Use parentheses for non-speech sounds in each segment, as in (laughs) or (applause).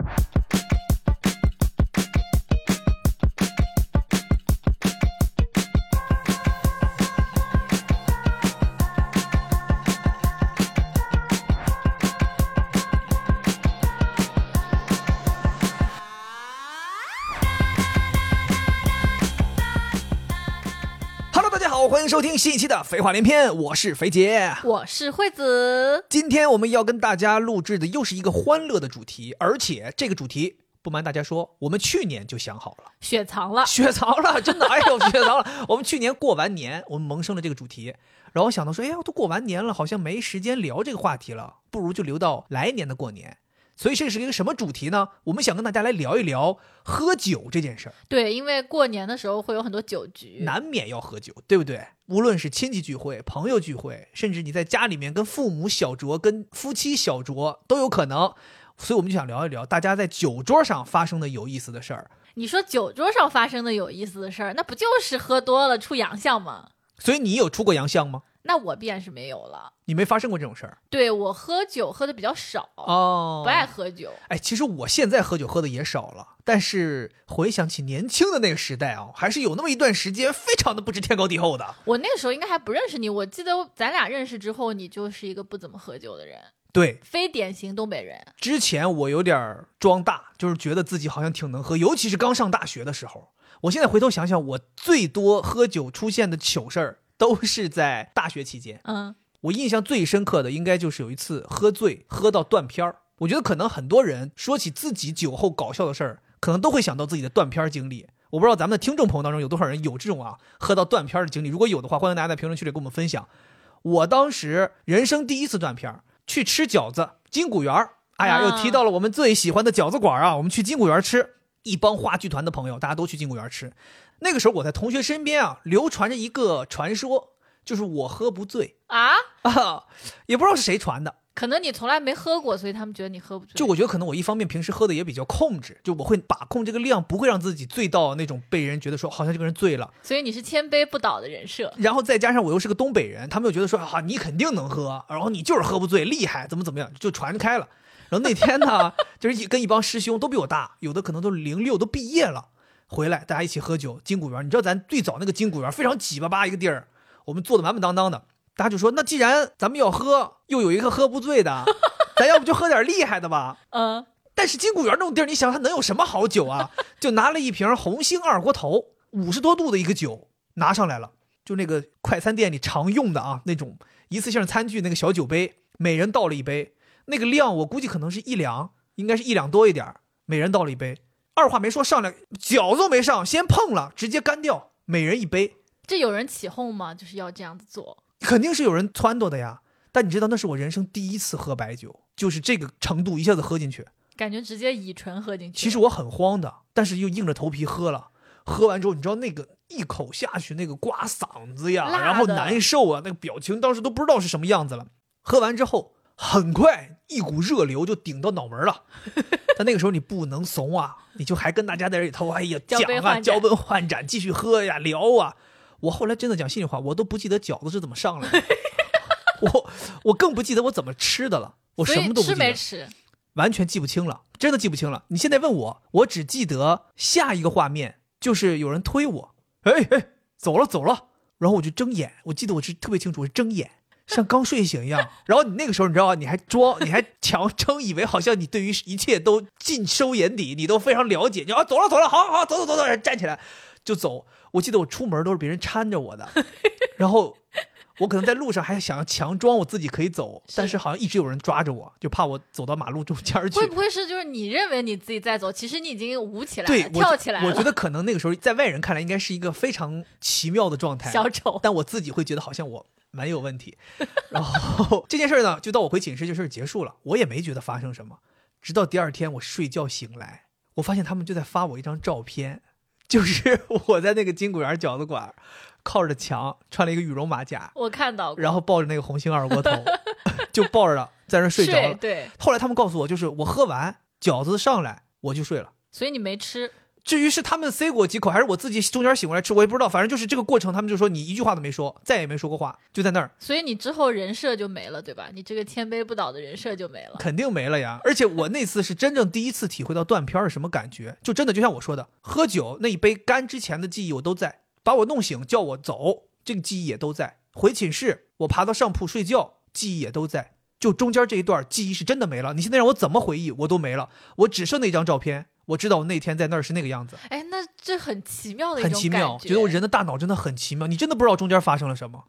you 听新一期的《废话连篇》，我是肥杰。我是惠子，今天我们要跟大家录制的又是一个欢乐的主题，而且这个主题不瞒大家说，我们去年就想好了，雪藏了。雪藏了，(laughs) 真的，哎呦，雪藏了。我们去年过完年，我们萌生了这个主题，然后想到说，哎呀，都过完年了，好像没时间聊这个话题了，不如就留到来年的过年。所以这是一个什么主题呢？我们想跟大家来聊一聊喝酒这件事儿。对，因为过年的时候会有很多酒局，难免要喝酒，对不对？无论是亲戚聚会、朋友聚会，甚至你在家里面跟父母小酌、跟夫妻小酌都有可能。所以我们就想聊一聊大家在酒桌上发生的有意思的事儿。你说酒桌上发生的有意思的事儿，那不就是喝多了出洋相吗？所以你有出过洋相吗？那我便是没有了。你没发生过这种事儿对我喝酒喝的比较少，哦不爱。喝酒。哎，其实我现在喝酒喝的也少了，但是回想起年轻的那个时代啊，还是有那么一段时间非常的不知天高地厚的。我那个时候应该还不认识你，我记得咱俩认识之后，你就是一个不怎么喝酒的人，对，非典型东北人。之前我有点儿装大，就是觉得自己好像挺能喝，尤其是刚上大学的时候。我现在回头想想，我最多喝酒出现的糗事儿都是在大学期间。嗯，我印象最深刻的应该就是有一次喝醉喝到断片儿。我觉得可能很多人说起自己酒后搞笑的事儿，可能都会想到自己的断片儿经历。我不知道咱们的听众朋友当中有多少人有这种啊喝到断片儿的经历。如果有的话，欢迎大家在评论区里跟我们分享。我当时人生第一次断片儿，去吃饺子，金谷园儿。哎呀，啊又提到了我们最喜欢的饺子馆儿啊！我们去金谷园儿吃，一帮话剧团的朋友，大家都去金谷园儿吃。那个时候我在同学身边啊，流传着一个传说，就是我喝不醉啊，(laughs) 啊，也不知道是谁传的。可能你从来没喝过，所以他们觉得你喝不醉。就我觉得可能我一方面平时喝的也比较控制，就我会把控这个量，不会让自己醉到那种被人觉得说好像这个人醉了。所以你是千杯不倒的人设。然后再加上我又是个东北人，他们又觉得说啊你肯定能喝，然后你就是喝不醉，厉害，怎么怎么样，就传开了。然后那天呢，(laughs) 就是一跟一帮师兄都比我大，有的可能都零六都毕业了，回来大家一起喝酒，金谷园，你知道咱最早那个金谷园非常挤巴巴一个地儿，我们坐的满满当当的，大家就说那既然咱们要喝，又有一个喝不醉的，(laughs) 咱要不就喝点厉害的吧。嗯，但是金谷园那种地儿，你想它能有什么好酒啊？(laughs) 就拿了一瓶红星二锅头，五十多度的一个酒拿上来了，就那个快餐店里常用的啊那种一次性餐具那个小酒杯，每人倒了一杯，那个量我估计可能是一两，应该是一两多一点儿，每人倒了一杯。二话没说上来，饺子都没上，先碰了，直接干掉，每人一杯，这有人起哄吗？就是要这样子做。肯定是有人撺掇的呀。但你知道那是我人生第一次喝白酒，就是这个程度一下子喝进去。感觉直接乙醇喝进去。其实我很慌的，但是又硬着头皮喝了。喝完之后，你知道那个一口下去，那个刮嗓子呀，然后难受啊，那个表情当时都不知道是什么样子了。喝完之后，很快一股热流就顶到脑门了。(laughs) 但那个时候你不能怂啊，你就还跟大家在这里头，哎呀讲啊，交杯换盏，继续喝呀，聊啊。我后来真的讲心里话，我都不记得饺子是怎么上来的，(laughs) 我我更不记得我怎么吃的了，我什么都不记得。没吃？完全记不清了，真的记不清了。你现在问我，我只记得下一个画面就是有人推我，哎哎，走了走了，然后我就睁眼，我记得我是特别清楚，我是睁眼，像刚睡醒一样。然后你那个时候你知道吗？你还装，你还强撑，以为好像你对于一切都尽收眼底，你都非常了解。你啊，走了走了，好好好，走走走走，站起来就走。我记得我出门都是别人搀着我的，(laughs) 然后。我可能在路上还想要强装我自己可以走，但是好像一直有人抓着我，就怕我走到马路中间去。会不会是就是你认为你自己在走，其实你已经舞起来了，，跳起来了？我觉得可能那个时候在外人看来应该是一个非常奇妙的状态，小丑。但我自己会觉得好像我蛮有问题。(laughs) 然后这件事儿呢，就到我回寝室这事儿结束了，我也没觉得发生什么。直到第二天我睡觉醒来，我发现他们就在发我一张照片，就是 (laughs) 我在那个金谷园饺子馆，靠着墙，穿了一个羽绒马甲，我看到过，然后抱着那个红星二锅头，(laughs) 就抱着，在那睡着了。对，后来他们告诉我，就是我喝完饺子上来我就睡了。所以你没吃，至于是他们塞过几口，还是我自己中间醒过来吃，我也不知道。反正就是这个过程，他们就说你一句话都没说，再也没说过话，就在那儿，所以你之后人设就没了，对吧？你这个千杯不倒的人设就没了。肯定没了呀。而且我那次是真正第一次体会到断片儿是什么感觉，就真的就像我说的，喝酒那一杯干之前的记忆我都在，把我弄醒叫我走，这个记忆也都在。回寝室我爬到上铺睡觉，记忆也都在。就中间这一段记忆是真的没了。你现在让我怎么回忆，我都没了，我只剩那张照片。我知道我那天在那儿是那个样子，哎，那这很奇妙的一种很奇妙，觉得我人的大脑真的很奇妙，你真的不知道中间发生了什么，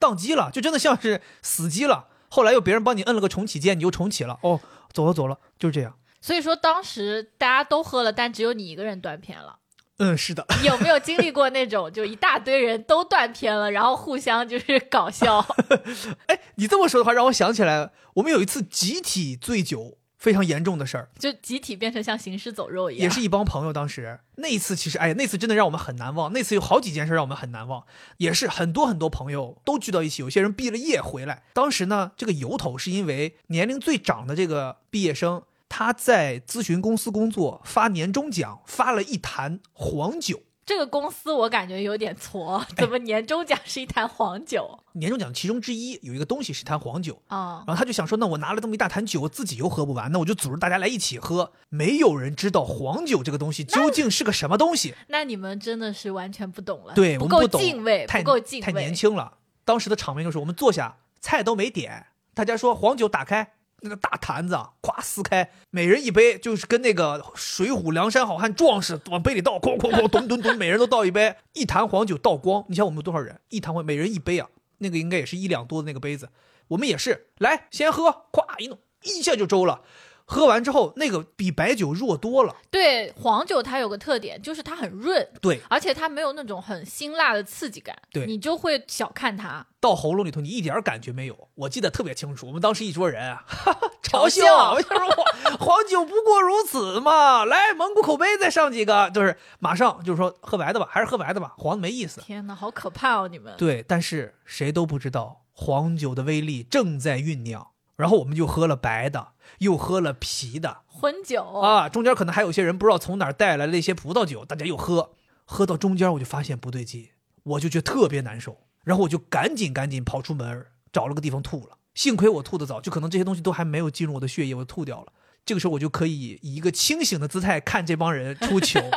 宕机了，就真的像是死机了。后来又别人帮你摁了个重启键，你又重启了。哦，走了走了，就是这样。所以说当时大家都喝了，但只有你一个人断片了。嗯，是的。(laughs) 有没有经历过那种就一大堆人都断片了，然后互相就是搞笑？(laughs) 哎，你这么说的话，让我想起来，我们有一次集体醉酒。非常严重的事儿，就集体变成像行尸走肉一样。也是一帮朋友，当时那一次其实，哎呀，那次真的让我们很难忘。那次有好几件事让我们很难忘，也是很多很多朋友都聚到一起，有些人毕了业回来。当时呢，这个由头是因为年龄最长的这个毕业生，他在咨询公司工作，发年终奖发了一坛黄酒。这个公司我感觉有点挫，怎么年终奖是一坛黄酒？年终奖其中之一有一个东西是坛黄酒啊，然后他就想说，那我拿了这么一大坛酒，我自己又喝不完，那我就组织大家来一起喝。没有人知道黄酒这个东西究竟是个什么东西。那你们真的是完全不懂了，对，不够敬畏，不够敬畏，太年轻了。当时的场面就是我们坐下，菜都没点，大家说黄酒打开。那个大坛子啊，咵撕开，每人一杯，就是跟那个《水浒》梁山好汉壮士往杯里倒，哐哐哐，咚咚咚，每人都倒一杯，一坛黄酒倒光。你想我们有多少人？一坛黄，每人一杯啊，那个应该也是一两多的那个杯子。我们也是，来先喝，咵一弄，一下就周了。喝完之后，那个比白酒弱多了。对，黄酒它有个特点，就是它很润。对，而且它没有那种很辛辣的刺激感。对，你就会小看它。到喉咙里头，你一点感觉没有。我记得特别清楚，我们当时一桌人啊，(laughs) 嘲笑，我就说黄黄酒不过如此嘛。来，蒙古口碑再上几个，就是马上就是说喝白的吧，还是喝白的吧，黄的没意思。天哪，好可怕哦，你们。对，但是谁都不知道黄酒的威力正在酝酿。然后我们就喝了白的，又喝了啤的。混酒。啊，中间可能还有些人不知道从哪儿带来了一些葡萄酒，大家又喝，喝到中间我就发现不对劲，我就觉得特别难受，然后我就赶紧赶紧跑出门找了个地方吐了，幸亏我吐得早，就可能这些东西都还没有进入我的血液，我吐掉了，这个时候我就可以以一个清醒的姿态看这帮人出球。(laughs)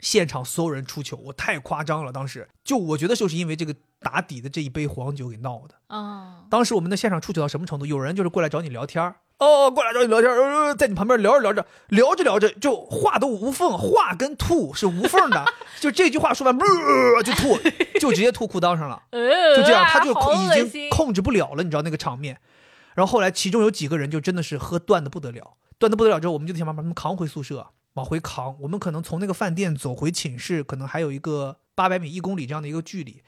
现场所有人出糗，我太夸张了。当时。就我觉得就是因为这个打底的这一杯黄酒给闹的啊。当时我们的现场出糗到什么程度？有人就是过来找你聊天哦，过来找你聊天在你旁边聊着聊着，聊着聊着就话都无缝，话跟吐是无缝的，(laughs) 就这句话说完，就吐，就直接吐裤裆上了，(laughs) 就这样，他就已经控制不了了，你知道那个场面。然后后来其中有几个人就真的是喝断的不得了，断的不得了之后，我们就得想办法把他们扛回宿舍。往回扛，我们可能从那个饭店走回寝室，可能还有一个八百米、一公里这样的一个距离。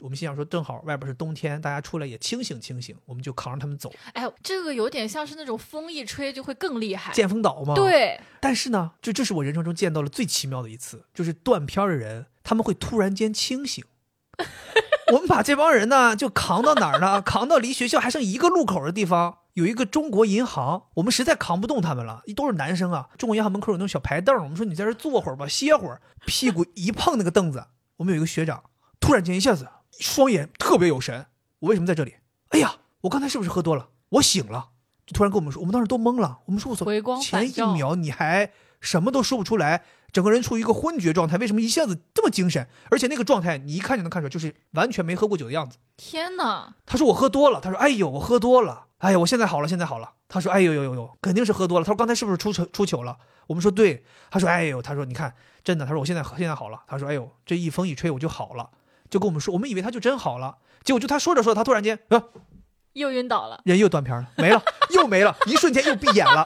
我们心想说，正好外边是冬天，大家出来也清醒清醒，我们就扛着他们走。哎，这个有点像是那种风一吹就会更厉害，见风倒吗？对。但是呢，就这是我人生中见到了最奇妙的一次，就是断片的人他们会突然间清醒。(laughs) 我们把这帮人呢就扛到哪儿呢？扛到离学校还剩一个路口的地方。有一个中国银行，我们实在扛不动他们了，都是男生啊。中国银行门口有那种小排凳，我们说你在这坐会儿吧，歇会儿。屁股一碰那个凳子，我们有一个学长，突然间一下子双眼特别有神。我为什么在这里？哎呀，我刚才是不是喝多了？我醒了，就突然跟我们说，我们当时都懵了。我们说我操，前一秒你还什么都说不出来。整个人处于一个昏厥状态，为什么一下子这么精神？而且那个状态，你一看就能看出来，就是完全没喝过酒的样子。天哪！他说我喝多了。他说：“哎呦，我喝多了。哎呀，我现在好了，现在好了。”他说：“哎呦呦呦呦，肯定是喝多了。”他说：“刚才是不是出糗出糗了？”我们说：“对。”他说：“哎呦，他说你看，真的。”他说：“我现在现在好了。”他说：“哎呦，这一风一吹我就好了。”就跟我们说，我们以为他就真好了。结果就他说着说着，他突然间啊，又晕倒了，人又断片了，没了，又没了，一瞬间又闭眼了。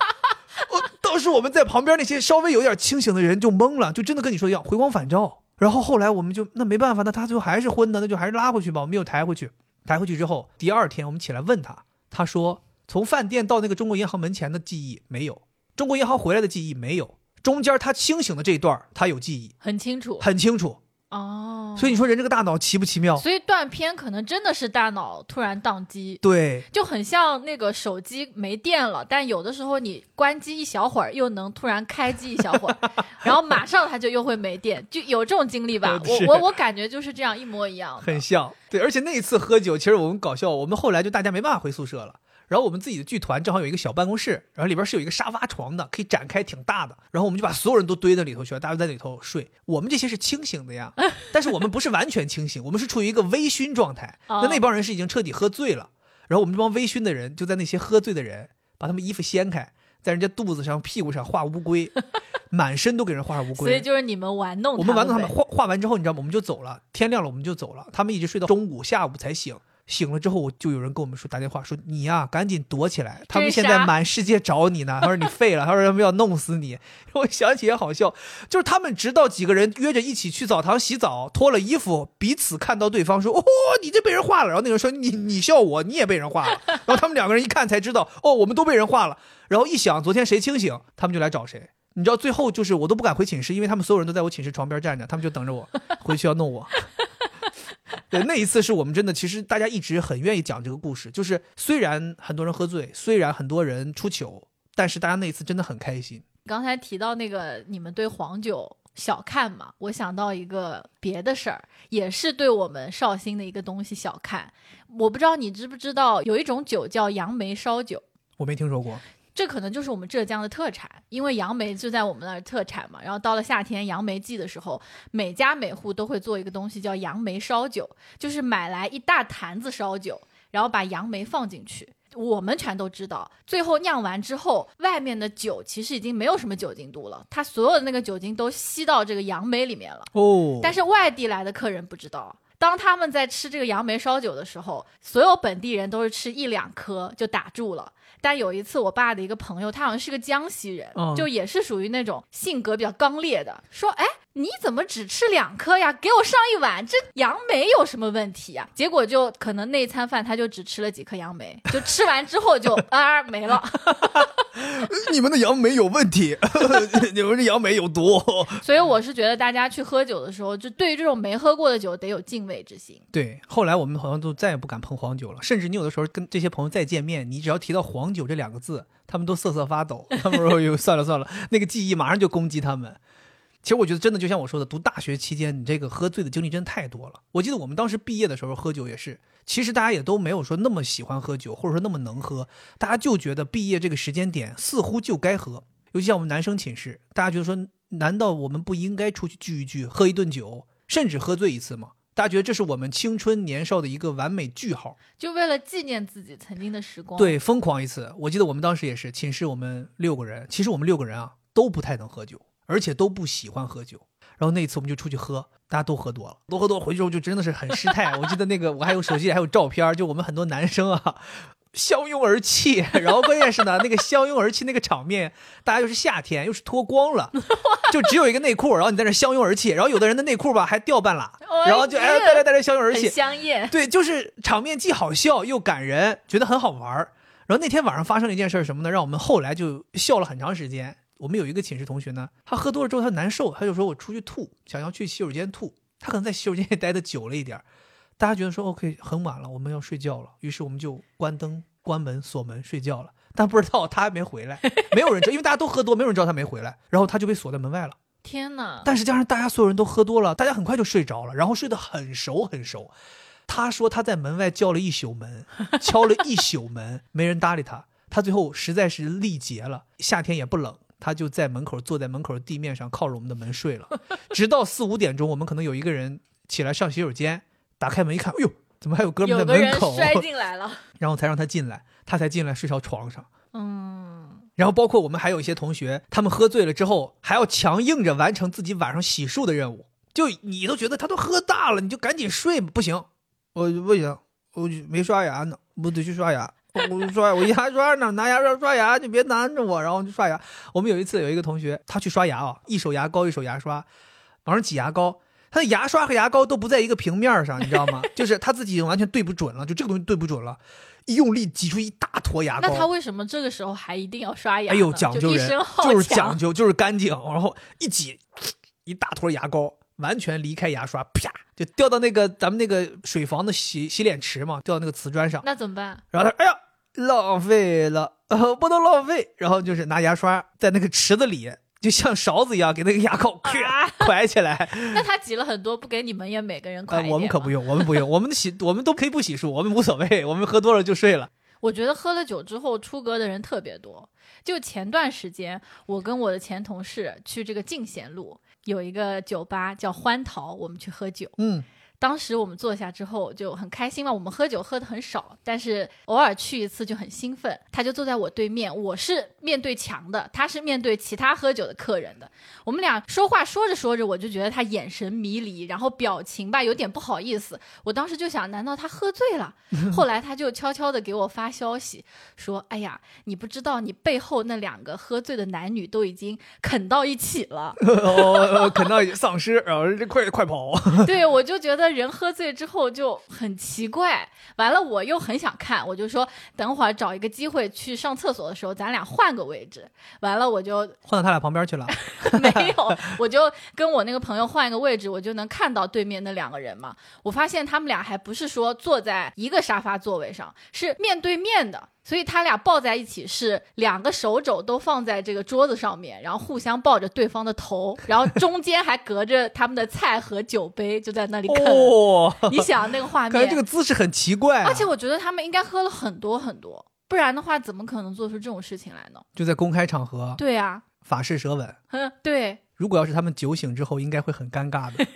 当时我们在旁边那些稍微有点清醒的人就懵了，就真的跟你说一样，回光返照。然后后来我们就那没办法，那他最后还是昏的，那就还是拉回去吧。我们又抬回去，抬回去之后，第二天我们起来问他，他说从饭店到那个中国银行门前的记忆没有，中国银行回来的记忆没有，中间他清醒的这一段他有记忆，很清楚，很清楚。哦，所以你说人这个大脑奇不奇妙？所以断片可能真的是大脑突然宕机，对，就很像那个手机没电了，但有的时候你关机一小会儿，又能突然开机一小会儿，(laughs) 然后马上它就又会没电，就有这种 (laughs) 经历吧？我我我感觉就是这样一模一样，很像。对，而且那一次喝酒，其实我们搞笑，我们后来就大家没办法回宿舍了。然后我们自己的剧团正好有一个小办公室，然后里边是有一个沙发床的，可以展开，挺大的。然后我们就把所有人都堆在里头去了，大家都在里头睡。我们这些是清醒的呀，(laughs) 但是我们不是完全清醒，我们是处于一个微醺状态。那那帮人是已经彻底喝醉了，然后我们这帮微醺的人就在那些喝醉的人把他们衣服掀开，在人家肚子上、屁股上画乌龟，(laughs) 满身都给人画上乌龟。所以就是你们玩弄我们玩弄他们，画画完之后，你知道吗？我们就走了，天亮了我们就走了。他们一直睡到中午、下午才醒。醒了之后，我就有人跟我们说打电话说你呀、赶紧躲起来，他们现在满世界找你呢。他说你废了，他说他们要弄死你。我想起也好笑，就是他们直到几个人约着一起去澡堂洗澡，脱了衣服，彼此看到对方说哦，你这被人画了。然后那个人说你你笑我，你也被人画了。然后他们两个人一看才知道哦，我们都被人画了。然后一想昨天谁清醒，他们就来找谁。你知道最后就是我都不敢回寝室，因为他们所有人都在我寝室床边站着，他们就等着我回去要弄我。对，那一次是我们真的，其实大家一直很愿意讲这个故事。就是虽然很多人喝醉，虽然很多人出糗，但是大家那一次真的很开心。刚才提到那个你们对黄酒小看嘛，我想到一个别的事儿，也是对我们绍兴的一个东西小看。我不知道你知不知道，有一种酒叫杨梅烧酒。我没听说过，这可能就是我们浙江的特产，因为杨梅就在我们那儿特产嘛。然后到了夏天杨梅季的时候，每家每户都会做一个东西叫杨梅烧酒，就是买来一大坛子烧酒，然后把杨梅放进去。我们全都知道，最后酿完之后，外面的酒其实已经没有什么酒精度了，它所有的那个酒精都吸到这个杨梅里面了。哦，但是外地来的客人不知道，当他们在吃这个杨梅烧酒的时候，所有本地人都是吃一两颗就打住了。但有一次，我爸的一个朋友，他好像是个江西人，嗯就也是属于那种性格比较刚烈的，说：“哎，你怎么只吃两颗呀？给我上一碗，这杨梅有什么问题呀？”结果就可能那餐饭他就只吃了几颗杨梅，就吃完之后就 (laughs) 啊没了。(laughs) 你们的杨梅有问题，(laughs) 你们的杨梅有毒。所以我是觉得大家去喝酒的时候，就对于这种没喝过的酒得有敬畏之心。对，后来我们好像都再也不敢碰黄酒了，甚至你有的时候跟这些朋友再见面，你只要提到黄酒这两个字，他们都瑟瑟发抖。他们说：“哟，算了算了，那个记忆马上就攻击他们。”其实我觉得真的就像我说的，读大学期间，你这个喝醉的经历真的太多了。我记得我们当时毕业的时候喝酒也是，其实大家也都没有说那么喜欢喝酒，或者说那么能喝，大家就觉得毕业这个时间点似乎就该喝。尤其像我们男生寝室，大家觉得说，难道我们不应该出去聚一聚，喝一顿酒，甚至喝醉一次吗？大家觉得这是我们青春年少的一个完美句号。就为了纪念自己曾经的时光。，对，疯狂一次。我记得我们当时也是，寝室我们六个人，其实我们六个人啊都不太能喝酒，而且都不喜欢喝酒。然后那一次我们就出去喝，大家都喝多了，都喝多回去之后就真的是很失态。(laughs) 我记得那个我还有手机里还有照片，就我们很多男生啊相拥而泣，然后关键是呢 (laughs) 那个相拥而泣那个场面，大家又是夏天又是脱光了，(laughs) 就只有一个内裤，然后你在那相拥而泣，然后有的人的内裤吧还掉半拉，然后就哎大家在那相拥而泣，香艳。对，就是场面既好笑又感人，觉得很好玩儿。然后那天晚上发生了一件事儿，什么呢？让我们后来就笑了很长时间。我们有一个寝室同学呢，他喝多了之后他难受，他就说我出去吐，想要去洗手间吐。他可能在洗手间也待的久了一点儿，大家觉得说 OK 很晚了，我们要睡觉了，于是我们就关灯、关门、锁门睡觉了。但不知道他还没回来，没有人知道，因为大家都喝多，没有人知道他没回来，然后他就被锁在门外了。天哪！但是加上大家所有人都喝多了，大家很快就睡着了，然后睡得很熟很熟。他说他在门外叫了一宿门，敲了一宿门，没人搭理他。他最后实在是力竭了，夏天也不冷，他就在门口坐在门口地面上靠着我们的门睡了，(laughs) 直到四五点钟，我们可能有一个人起来上洗手间，打开门一看，哎呦，怎么还有哥们在门口？摔进来了。(laughs) 然后才让他进来，他才进来睡到床上。嗯，然后包括我们还有一些同学，他们喝醉了之后还要强硬着完成自己晚上洗漱的任务，就你都觉得他都喝大了，你就赶紧睡，不行，我不行，我没刷牙呢，我得去刷牙，我刷牙，我牙刷呢，拿牙刷刷牙，你别拦着我，然后就刷牙。我们有一次有一个同学，他去刷牙啊，一手牙膏一手牙刷，往上挤牙膏。他的牙刷和牙膏都不在一个平面上，你知道吗？(laughs) 就是他自己已经完全对不准了，就这个东西对不准了，一用力挤出一大坨牙膏。那他为什么这个时候还一定要刷牙呢？哎呦，讲究人就就是讲究，就是干净，然后一挤一大坨牙膏，完全离开牙刷，啪就掉到那个咱们那个水房的洗洗脸池嘛，掉到那个瓷砖上。那怎么办？然后他，哎呀，浪费了，呃，(laughs) 不能浪费。然后就是拿牙刷在那个池子里，就像勺子一样给那个牙膏 (laughs) 啊蒯起来。(laughs) 那他挤了很多，不给你们也每个人我们可不用，我们不用，我们洗，我们都可以不洗漱，我们无所谓，我们喝多了就睡了。我觉得喝了酒之后出格的人特别多。就前段时间，我跟我的前同事去这个进贤路有一个酒吧叫欢桃，我们去喝酒。嗯，当时我们坐下之后就很开心嘛，我们喝酒喝的很少，但是偶尔去一次就很兴奋。他就坐在我对面，我是面对墙的，他是面对其他喝酒的客人的。我们俩说话说着说着，我就觉得他眼神迷离，然后表情吧有点不好意思。我当时就想，难道他喝醉了？后来他就悄悄的给我发消息说：“哎呀，你不知道你背后那两个喝醉的男女都已经啃到一起了。(laughs) ”哦，啃到丧尸，然后这快快跑。(laughs) 对，我就觉得人喝醉之后就很奇怪。完了，我又很想看，我就说等会儿找一个机会去上厕所的时候，咱俩换个位置。完了，我就换到他俩旁边去了。(laughs) (laughs) 没有，我就跟我那个朋友换一个位置，我就能看到对面那两个人嘛。我发现他们俩还不是说坐在一个沙发座位上，是面对面的。所以他俩抱在一起是两个手肘都放在这个桌子上面，然后互相抱着对方的头，然后中间还隔着他们的菜和酒杯，就在那里 (laughs) 啃。哦，你想那个画 (laughs) 感觉面，这个姿势很奇怪、啊，而且我觉得他们应该喝了很多很多，不然的话怎么可能做出这种事情来呢？就在公开场合对啊，法式舌吻。哼，对。如果要是他们酒醒之后，应该会很尴尬的。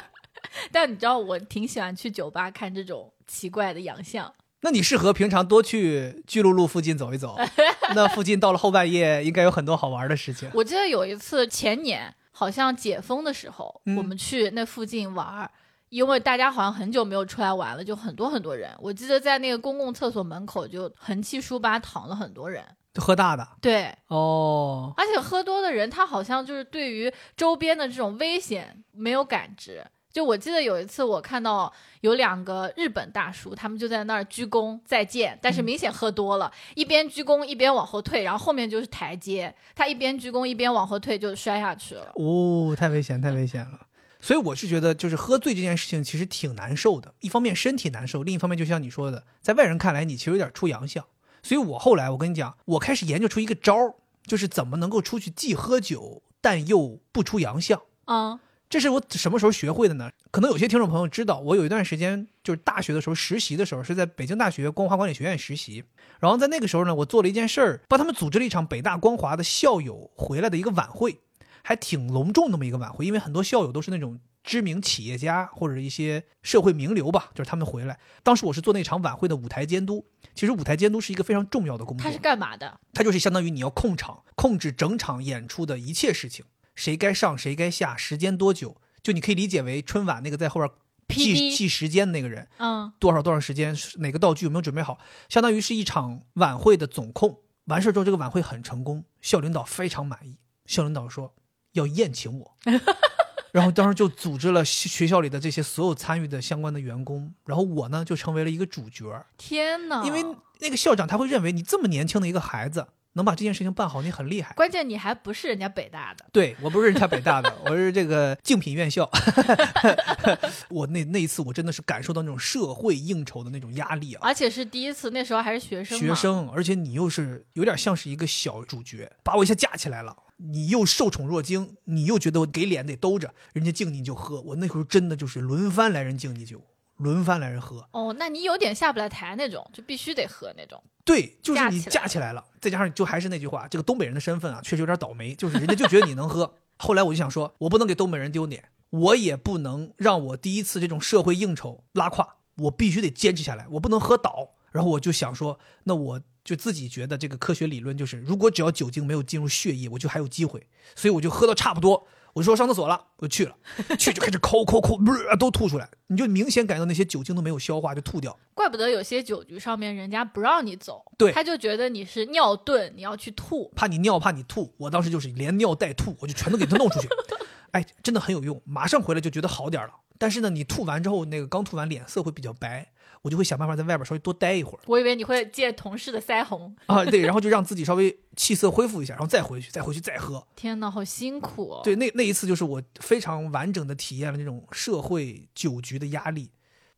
(laughs) 但你知道，我挺喜欢去酒吧看这种奇怪的洋相。那你适合平常多去巨鹿路附近走一走，(laughs) 那附近到了后半夜应该有很多好玩的事情。我记得有一次前年，好像解封的时候，嗯我们去那附近玩儿。因为大家好像很久没有出来玩了，就很多很多人。我记得在那个公共厕所门口就横七竖八躺了很多人。喝大的对，哦，而且喝多的人，他好像就是对于周边的这种危险没有感知。就我记得有一次，我看到有两个日本大叔，他们就在那儿鞠躬再见，但是明显喝多了，一边鞠躬一边往后退，然后后面就是台阶，他一边鞠躬一边往后退就摔下去了。哦，太危险，太危险了。所以我是觉得，就是喝醉这件事情其实挺难受的。一方面身体难受，另一方面就像你说的，在外人看来你其实有点出洋相。所以我后来我跟你讲，我开始研究出一个招儿，就是怎么能够出去既喝酒但又不出洋相。嗯这是我什么时候学会的呢？可能有些听众朋友知道，我有一段时间就是大学的时候实习的时候，是在北京大学光华管理学院实习。然后在那个时候呢，我做了一件事儿，帮他们组织了一场北大光华的校友回来的一个晚会，还挺隆重那么一个晚会，因为很多校友都是那种知名企业家或者一些社会名流吧，就是他们回来。当时我是做那场晚会的舞台监督，其实舞台监督是一个非常重要的工作。他是干嘛的？它就是相当于你要控场，控制整场演出的一切事情，谁该上谁该下，时间多久，就你可以理解为春晚那个在后边记记时间的那个人，嗯多少多少时间，哪个道具有没有准备好，相当于是一场晚会的总控。完事儿之后，这个晚会很成功，校领导非常满意。校领导说要宴请我，(laughs) 然后当时就组织了学学校里的这些所有参与的相关的员工，然后我呢就成为了一个主角儿。天哪！因为那个校长他会认为你这么年轻的一个孩子能把这件事情办好，你很厉害。关键你还不是人家北大的，对我不是人家北大的，我是这个竞品院校。(laughs) (laughs) 我那那一次我真的是感受到那种社会应酬的那种压力啊。而且是第一次，那时候还是学生。学生，而且你又是有点像是一个小主角，把我一下架起来了。你又受宠若惊，你又觉得我给脸得兜着，人家敬你就喝。我那时候真的就是轮番来人敬你酒，轮番来人喝。哦，那你有点下不来台那种，就必须得喝那种。对，就是你架起来了，再加上就还是那句话，这个东北人的身份啊，确实有点倒霉，就是人家就觉得你能喝。(laughs) 后来我就想说，我不能给东北人丢脸，我也不能让我第一次这种社会应酬拉胯，我必须得坚持下来，我不能喝倒。然后我就想说，那我就自己觉得这个科学理论就是，如果只要酒精没有进入血液，我就还有机会。所以我就喝到差不多，我说上厕所了，我就去了，去就开始抠抠抠，呃 (laughs) 都吐出来，你就明显感觉到那些酒精都没有消化就吐掉。怪不得有些酒局上面人家不让你走，对他就觉得你是尿遁，你要去吐。怕你尿，怕你吐。我当时就是连尿带吐，我就全都给他弄出去。(laughs) 哎，真的很有用，马上回来就觉得好点了。但是呢，你吐完之后，那个刚吐完脸色会比较白，我就会想办法在外边稍微多待一会儿我以为你会借同事的腮红。啊，对，然后就让自己稍微气色恢复一下，然后再回去，再回去再喝。天哪，好辛苦哦。对，那那一次就是我非常完整的体验了那种社会酒局的压力。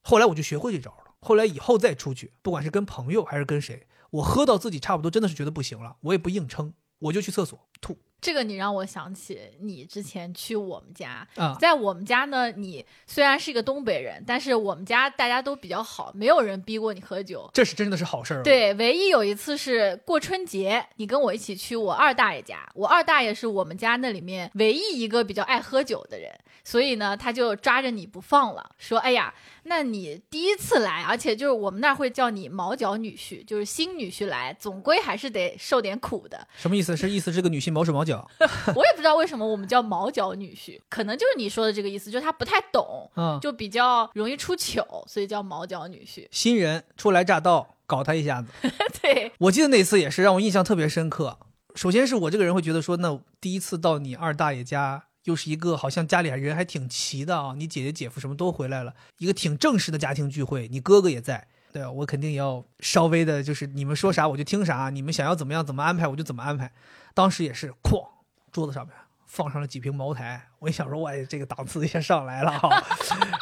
后来我就学会这招了。后来以后再出去，不管是跟朋友还是跟谁，我喝到自己差不多真的是觉得不行了，我也不硬撑，我就去厕所吐这个你让我想起你之前去我们家，啊。在我们家呢，你虽然是一个东北人，但是我们家大家都比较好，没有人逼过你喝酒。这是真的是好事儿。，对，唯一有一次是过春节，你跟我一起去我二大爷家，我二大爷是我们家那里面唯一一个比较爱喝酒的人，所以呢，他就抓着你不放了，说：“哎呀，那你第一次来，而且就是我们那儿会叫你毛脚女婿，就是新女婿来，总归还是得受点苦的。什么意思？是意思这个女性毛手毛脚 (laughs) 我也不知道为什么我们叫毛脚女婿，可能就是你说的这个意思，就是他不太懂，嗯？就比较容易出糗，所以叫毛脚女婿。新人初来乍到，搞他一下子。(laughs) 对，我记得那次也是让我印象特别深刻。首先是我这个人会觉得说，那第一次到你二大爷家，又是一个好像家里人还挺齐的啊，你姐姐姐夫什么都回来了，一个挺正式的家庭聚会，你哥哥也在，对啊，我肯定也要稍微的，就是你们说啥我就听啥，你们想要怎么样怎么安排我就怎么安排。当时也是哐，桌子上面放上了几瓶茅台，我一想说，哇，这个档次 (laughs) 一下上来了哈，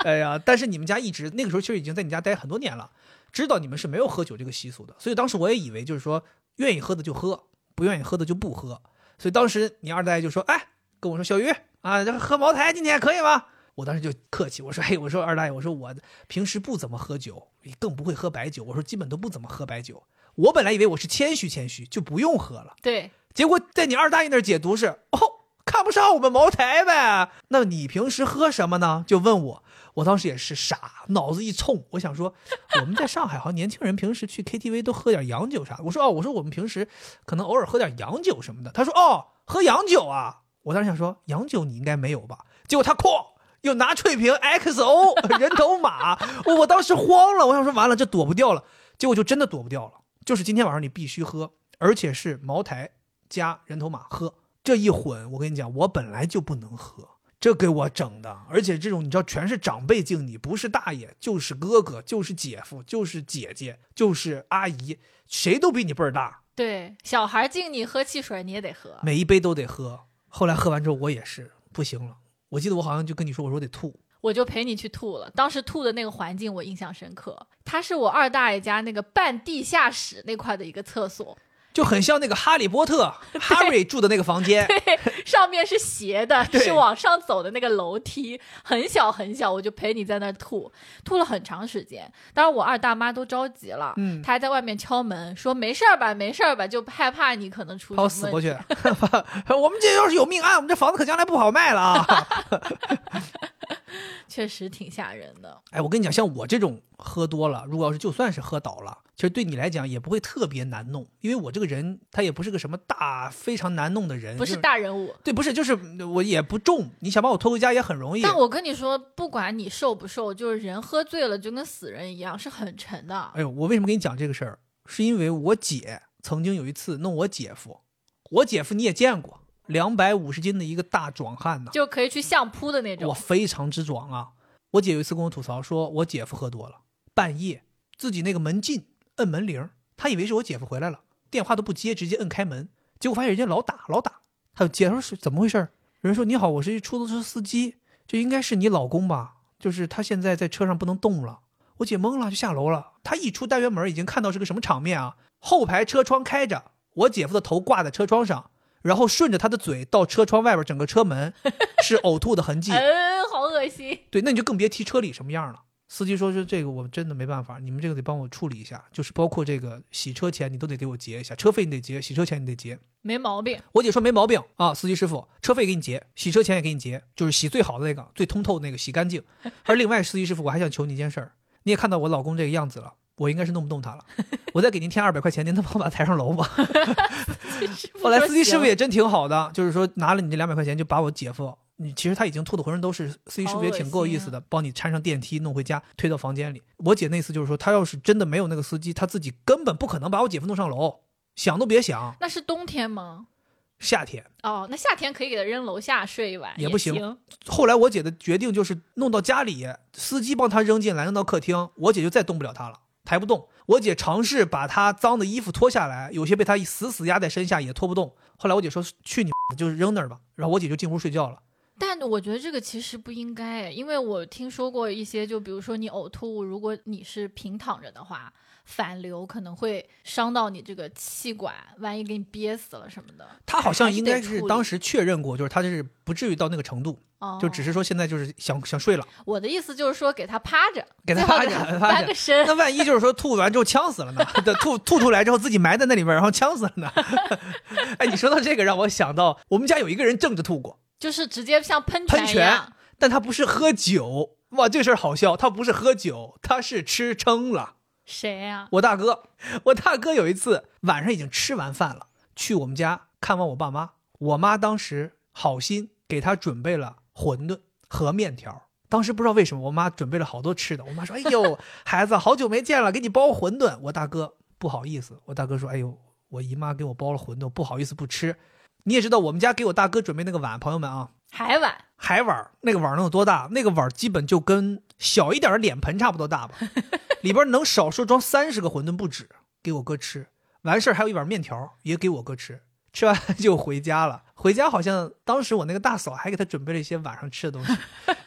哎呀，但是你们家一直那个时候其实已经在你家待很多年了。知道你们是没有喝酒这个习俗的，所以当时我也以为就是说愿意喝的就喝，不愿意喝的就不喝。所以当时你二大爷就说：“哎，跟我说小鱼啊，这喝茅台今天可以吗？”我当时就客气，我说：“嘿，我说二大爷，我说我平时不怎么喝酒，更不会喝白酒，我说基本都不怎么喝白酒。我本来以为我是谦虚谦虚，就不用喝了。对，结果在你二大爷那儿解读是哦，看不上我们茅台呗？那你平时喝什么呢？就问我，我当时也是傻，脑子一冲，我想说，我们在上海好像年轻人平时去 KTV 都喝点洋酒啥的。我说哦，我说我们平时可能偶尔喝点洋酒什么的。他说哦，喝洋酒啊。我当时想说洋酒你应该没有吧？结果他哐又拿翠瓶 XO (laughs) 人头马，我当时慌了，我想说完了，这躲不掉了。结果就真的躲不掉了，就是今天晚上你必须喝，而且是茅台加人头马喝，这一混，我跟你讲，我本来就不能喝，这给我整的，而且这种你知道，全是长辈敬你，不是大爷就是哥哥，就是姐夫，就是姐姐，就是阿姨，谁都比你辈儿大，对，小孩敬你喝汽水，你也得喝。每一杯都得喝。后来喝完之后，我也是不行了，我记得我好像就跟你说，我说我得吐，我就陪你去吐了。当时吐的那个环境我印象深刻，它是我二大爷家那个半地下室那块的一个厕所，就很像那个哈利波特 (laughs) Harry 住的那个房间，(laughs) 上面是斜的，(laughs) 是往上走的那个楼梯，很小很小。我就陪你在那儿吐，吐了很长时间。当然我二大妈都着急了，嗯她还在外面敲门说没事儿吧，没事儿吧，就害怕你可能出把我什么死过去。我们这要是有命案，我们这房子可将来不好卖了啊！确实挺吓人的。哎，我跟你讲，像我这种喝多了，如果要是就算是喝倒了，其实对你来讲也不会特别难弄，因为我这个人他也不是个什么大非常难弄的人，不是大人物，对，不是，就是我也不重，你想把我拖回家也很容易。但我跟你说，不管你瘦不瘦，就是人喝醉了就跟死人一样，是很沉的。哎呦，我为什么跟你讲这个事儿？是因为我姐曾经有一次弄我姐夫，我姐夫你也见过，两百五十斤的一个大壮汉呢，就可以去相扑的那种我。非常之壮啊！我姐有一次跟我吐槽说，我姐夫喝多了，半夜自己那个门禁摁门铃，他以为是我姐夫回来了，电话都不接，直接摁开门，结果发现人家老打老打，他就接，他说是怎么回事？人说你好，我是一出租车司机，这应该是你老公吧？就是他现在在车上不能动了。我姐懵了，就下楼了。她一出单元门，已经看到是个什么场面啊？后排车窗开着，我姐夫的头挂在车窗上，然后顺着他的嘴到车窗外边，整个车门是呕吐的痕迹。嗯，(laughs) 好恶心。对，那你就更别提车里什么样了。司机说是这个，我真的没办法，你们这个得帮我处理一下，就是包括这个洗车钱你都得给我结一下，车费你得结，洗车钱你得结。没毛病，我姐说没毛病啊，司机师傅，车费给你结，洗车钱也给你结，就是洗最好的那个，最通透的那个，洗干净。(laughs) 而另外，司机师傅，我还想求你一件事儿，你也看到我老公这个样子了，我应该是弄不动他了，(laughs) 我再给您添二百块钱，您能帮我把他抬上楼吗？(laughs) 后来司机师傅也真挺好的，就是说拿了你这两百块钱就把我姐夫，你其实他已经吐的浑身都是，司机师傅也挺够意思的，帮你搀上电梯弄回家，推到房间里。我姐那次就是说，她要是真的没有那个司机，她自己根本不可能把我姐夫弄上楼，想都别想。那是冬天吗？夏天。哦，那夏天可以给他扔楼下睡一晚，也也不行行。后来我姐的决定就是弄到家里，司机帮她扔进来，扔到客厅，我姐就再动不了他了，抬不动。我姐尝试把她脏的衣服脱下来，有些被她死死压在身下，也脱不动。后来我姐说：“去你，就是扔那儿吧。”然后我姐就进屋睡觉了。但我觉得这个其实不应该，因为我听说过一些，就比如说你呕吐物，如果你是平躺着的话，反流可能会伤到你这个气管，万一给你憋死了什么的。他好像应该是当时确认过，就是他就是不至于到那个程度，哦，就只是说现在就是想想睡了。我的意思就是说给他趴着，给他趴着翻个身。那万一就是说吐完之后呛死了呢？对吐吐出来之后自己埋在那里边，然后呛死了呢？(laughs) 哎，你说到这个，让我想到我们家有一个人正着吐过，就是直接像喷喷泉。但他不是喝酒。哇，这事儿好笑，他不是喝酒，他是吃撑了。谁呀、我大哥，我大哥有一次晚上已经吃完饭了，去我们家看望我爸妈。我妈当时好心给他准备了馄饨和面条。当时不知道为什么，我妈准备了好多吃的。我妈说：“哎呦，孩子，好久没见了，给你包馄饨。”我大哥不好意思，我大哥说：“哎呦，我姨妈给我包了馄饨，不好意思不吃。”你也知道，我们家给我大哥准备那个碗，朋友们啊，海碗海碗那个碗能有多大？那个碗基本就跟小一点的脸盆差不多大吧，(laughs) 里边能少说装三十个馄饨不止，给我哥吃。完事儿还有一碗面条也给我哥吃，吃完就回家了。回家好像当时我那个大嫂还给他准备了一些晚上吃的东西，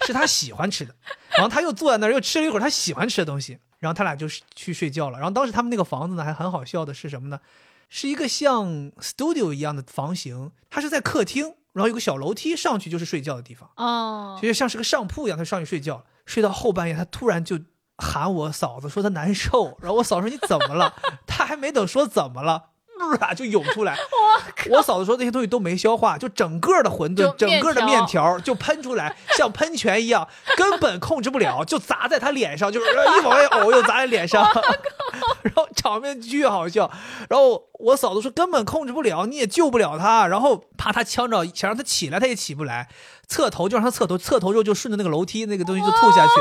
是他喜欢吃的。然后他又坐在那儿又吃了一会儿他喜欢吃的东西，然后他俩就去睡觉了。然后当时他们那个房子呢还很好笑的是什么呢？是一个像 studio 一样的房型，它是在客厅，然后有个小楼梯上去就是睡觉的地方。哦，就像是个上铺一样，他上去睡觉，睡到后半夜，他突然就喊我嫂子说他难受，然后我嫂说你怎么了？他还没等说怎么了。啊，就涌出来。(laughs) 我嫂子说那些东西都没消化，就整个的馄饨、整个的面面条就喷出来，像喷泉一样，根本控制不了，就砸在他脸上，就是一往外呕，又砸在脸上，(laughs) 然后场面巨好笑。然后我嫂子说根本控制不了，你也救不了他，然后怕他呛着，想让他起来，他也起不来，侧头就让他侧头，侧头之后就顺着那个楼梯那个东西就吐下去。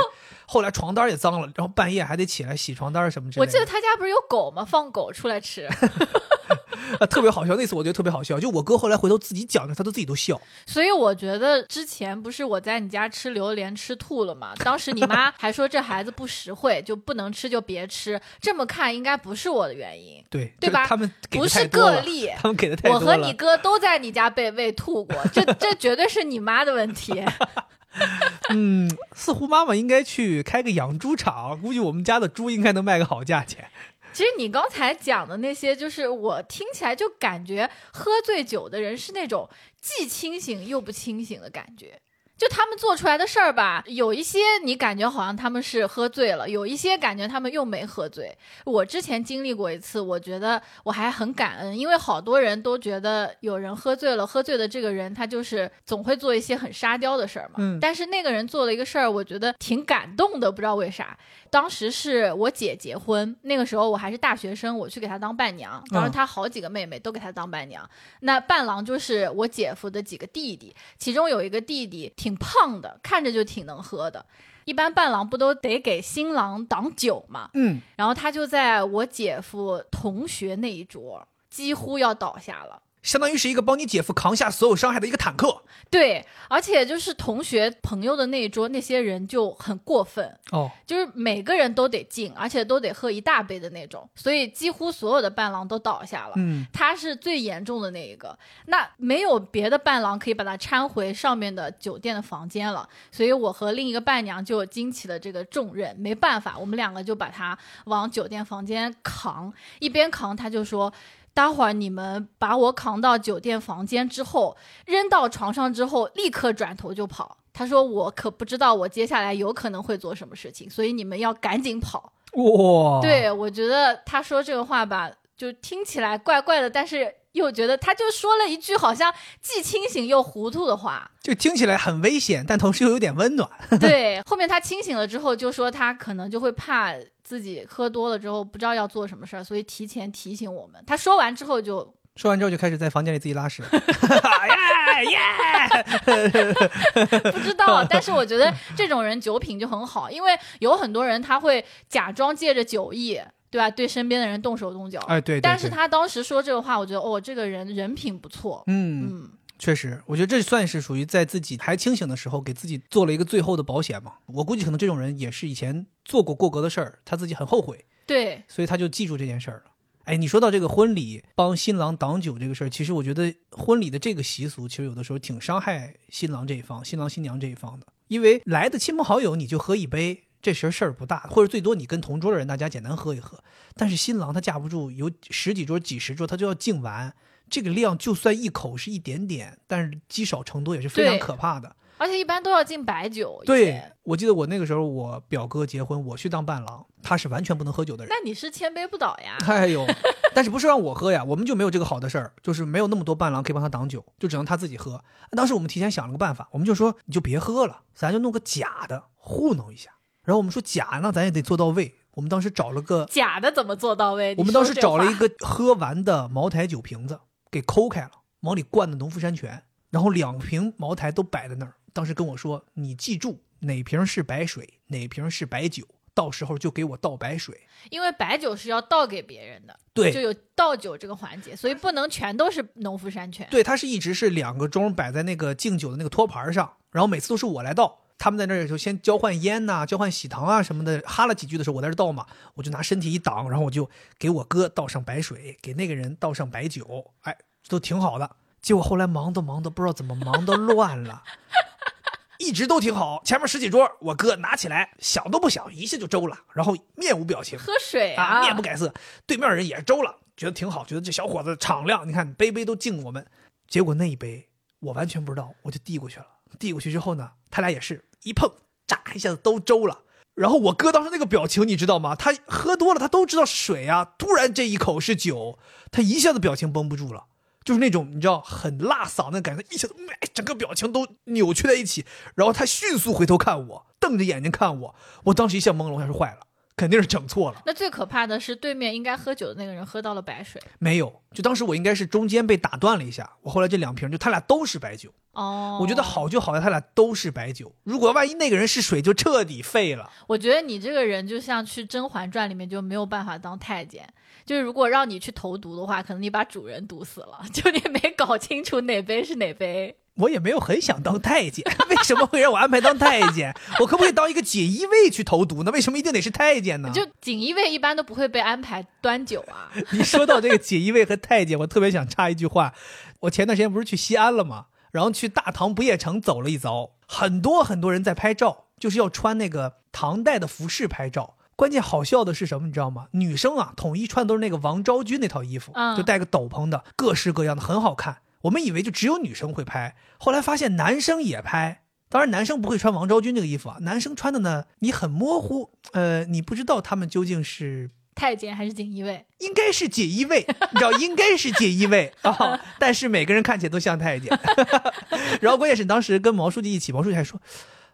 后来床单也脏了，然后半夜还得起来洗床单什么之类的。我记得他家不是有狗吗？放狗出来吃。(laughs) 啊，特别好笑。那次我觉得特别好笑，就我哥后来回头自己讲着，他都自己都笑。所以我觉得之前不是我在你家吃榴莲吃吐了吗？当时你妈 (laughs) 还说这孩子不实惠，就不能吃就别吃。这么看应该不是我的原因，对对吧他们不是个例。他们给的太多了。我和你哥都在你家被喂吐过，这这绝对是你妈的问题。(laughs) 嗯，似乎妈妈应该去开个养猪场，估计我们家的猪应该能卖个好价钱。其实你刚才讲的那些，就是我听起来就感觉喝醉酒的人是那种既清醒又不清醒的感觉。就他们做出来的事儿吧，有一些你感觉好像他们是喝醉了，有一些感觉他们又没喝醉。我之前经历过一次，我觉得我还很感恩，因为好多人都觉得有人喝醉了，喝醉的这个人他就是总会做一些很沙雕的事儿嘛。嗯但是那个人做了一个事儿，我觉得挺感动的，不知道为啥。当时是我姐结婚，那个时候我还是大学生，我去给她当伴娘。当时嗯她好几个妹妹都给她当伴娘，那伴郎就是我姐夫的几个弟弟，其中有一个弟弟挺胖的，看着就挺能喝的。一般伴郎不都得给新郎挡酒嘛？嗯，然后他就在我姐夫同学那一桌，几乎要倒下了。相当于是一个帮你姐夫扛下所有伤害的一个坦克。对，而且就是同学朋友的那一桌，那些人就很过分，哦，就是每个人都得敬，而且都得喝一大杯的那种，所以几乎所有的伴郎都倒下了。嗯，他是最严重的那一个，那没有别的伴郎可以把他搀回上面的酒店的房间了，所以我和另一个伴娘就经起了这个重任，没办法，我们两个就把他往酒店房间扛，一边扛他就说。待会儿你们把我扛到酒店房间之后，扔到床上之后，立刻转头就跑。他说：“我可不知道我接下来有可能会做什么事情，所以你们要赶紧跑。”哇，，对，我觉得他说这个话吧，就听起来怪怪的，但是又觉得他就说了一句好像既清醒又糊涂的话。就听起来很危险，但同时又有点温暖。(laughs) (laughs) 对，后面他清醒了之后，就说他可能就会怕自己喝多了之后不知道要做什么事儿，所以提前提醒我们。他说完之后就说完之后就开始在房间里自己拉屎。耶耶！不知道，但是我觉得这种人酒品就很好，因为有很多人他会假装借着酒意。对吧？对身边的人动手动脚。哎，对对但是他当时说这个话，我觉得哦，这个人人品不错。嗯，嗯，确实，我觉得这算是属于在自己还清醒的时候给自己做了一个最后的保险嘛。我估计可能这种人也是以前做过过格的事儿，他自己很后悔，对，所以他就记住这件事儿了。哎，你说到这个婚礼帮新郎挡酒这个事儿，其实我觉得婚礼的这个习俗，其实有的时候挺伤害新郎这一方、新郎新娘这一方的。因为来的亲朋好友，你就喝一杯，这事儿事儿不大，或者最多你跟同桌的人大家简单喝一喝。但是新郎他架不住有十几桌、几十桌，他就要敬完，这个量就算一口是一点点，但是积少成多也是非常可怕的。而且一般都要敬白酒。对，我记得我那个时候我表哥结婚，我去当伴郎，他是完全不能喝酒的人。那你是千杯不倒呀？(laughs) 哎呦，(laughs) 但是不是让我喝呀？我们就没有这个好的事儿，就是没有那么多伴郎可以帮他挡酒，就只能他自己喝。当时我们提前想了个办法，我们就说你就别喝了，咱就弄个假的糊弄一下。然后我们说假呢，咱也得做到位。我们当时找了个，假的怎么做到位？我们当时找了一个，个喝完的茅台酒瓶子，给抠开了，往里灌的农夫山泉，然后两瓶茅台都摆在那儿。当时跟我说，你记住哪瓶是白水，哪瓶是白酒，到时候就给我倒白水。因为白酒是要倒给别人的，对，就有倒酒这个环节，所以不能全都是农夫山泉。对，它是一直是两个盅摆在那个敬酒的那个托盘上，然后每次都是我来倒。他们在那儿就先交换烟呐、交换喜糖啊什么的，哈了几句的时候，我在这倒嘛，我就拿身体一挡，然后我就给我哥倒上白水，给那个人倒上白酒，哎，都挺好的。结果后来忙的忙的不知道怎么忙的乱了，(laughs) 一直都挺好。前面十几桌，我哥拿起来想都不想，一下就周了，然后面无表情，喝水啊，面不改色。对面人也是周了，觉得挺好，觉得这小伙子敞亮。你看杯杯都敬我们，结果那一杯我完全不知道，我就递过去了。递过去之后呢，他俩也是一碰，炸一下子都粥了。然后我哥当时那个表情你知道吗？他喝多了，他都知道是水啊。突然这一口是酒，他一下子表情绷不住了。就是那种你知道很辣嗓的感觉，一下子，整个表情都扭曲在一起。然后他迅速回头看我，瞪着眼睛看我，我当时一下懵了，我想说坏了，肯定是整错了。那最可怕的是，对面应该喝酒的那个人喝到了白水。没有，就当时我应该是中间被打断了一下，我后来这两瓶就他俩都是白酒，哦，我觉得。好就好在他俩都是白酒，如果万一那个人是水，就彻底废了。我觉得你这个人就像去《甄嬛传》里面就没有办法当太监，就是如果让你去投毒的话，可能你把主人毒死了，(laughs) 就你没搞清楚哪杯是哪杯。我也没有很想当太监，(laughs) 为什么会让我安排当太监？我可不可以当一个锦衣卫去投毒呢？为什么一定得是太监呢？就锦衣卫一般都不会被安排端酒啊。(laughs) 你说到这个锦衣卫和太监，我特别想插一句话。我前段时间不是去西安了吗？然后去大唐不夜城走了一遭，很多很多人在拍照，就是要穿那个唐代的服饰拍照。关键好笑的是什么，你知道吗？女生啊，统一穿都是那个王昭君那套衣服，嗯就戴个斗篷的，各式各样的，很好看。我们以为就只有女生会拍，后来发现男生也拍。当然，男生不会穿王昭君这个衣服啊，男生穿的呢，你很模糊，呃，你不知道他们究竟是太监还是锦衣卫？应该是锦衣卫，你知道，应该是锦衣卫 (laughs) 啊，但是每个人看起来都像太监。(laughs) 然后关键是当时跟毛书记一起，毛书记还说，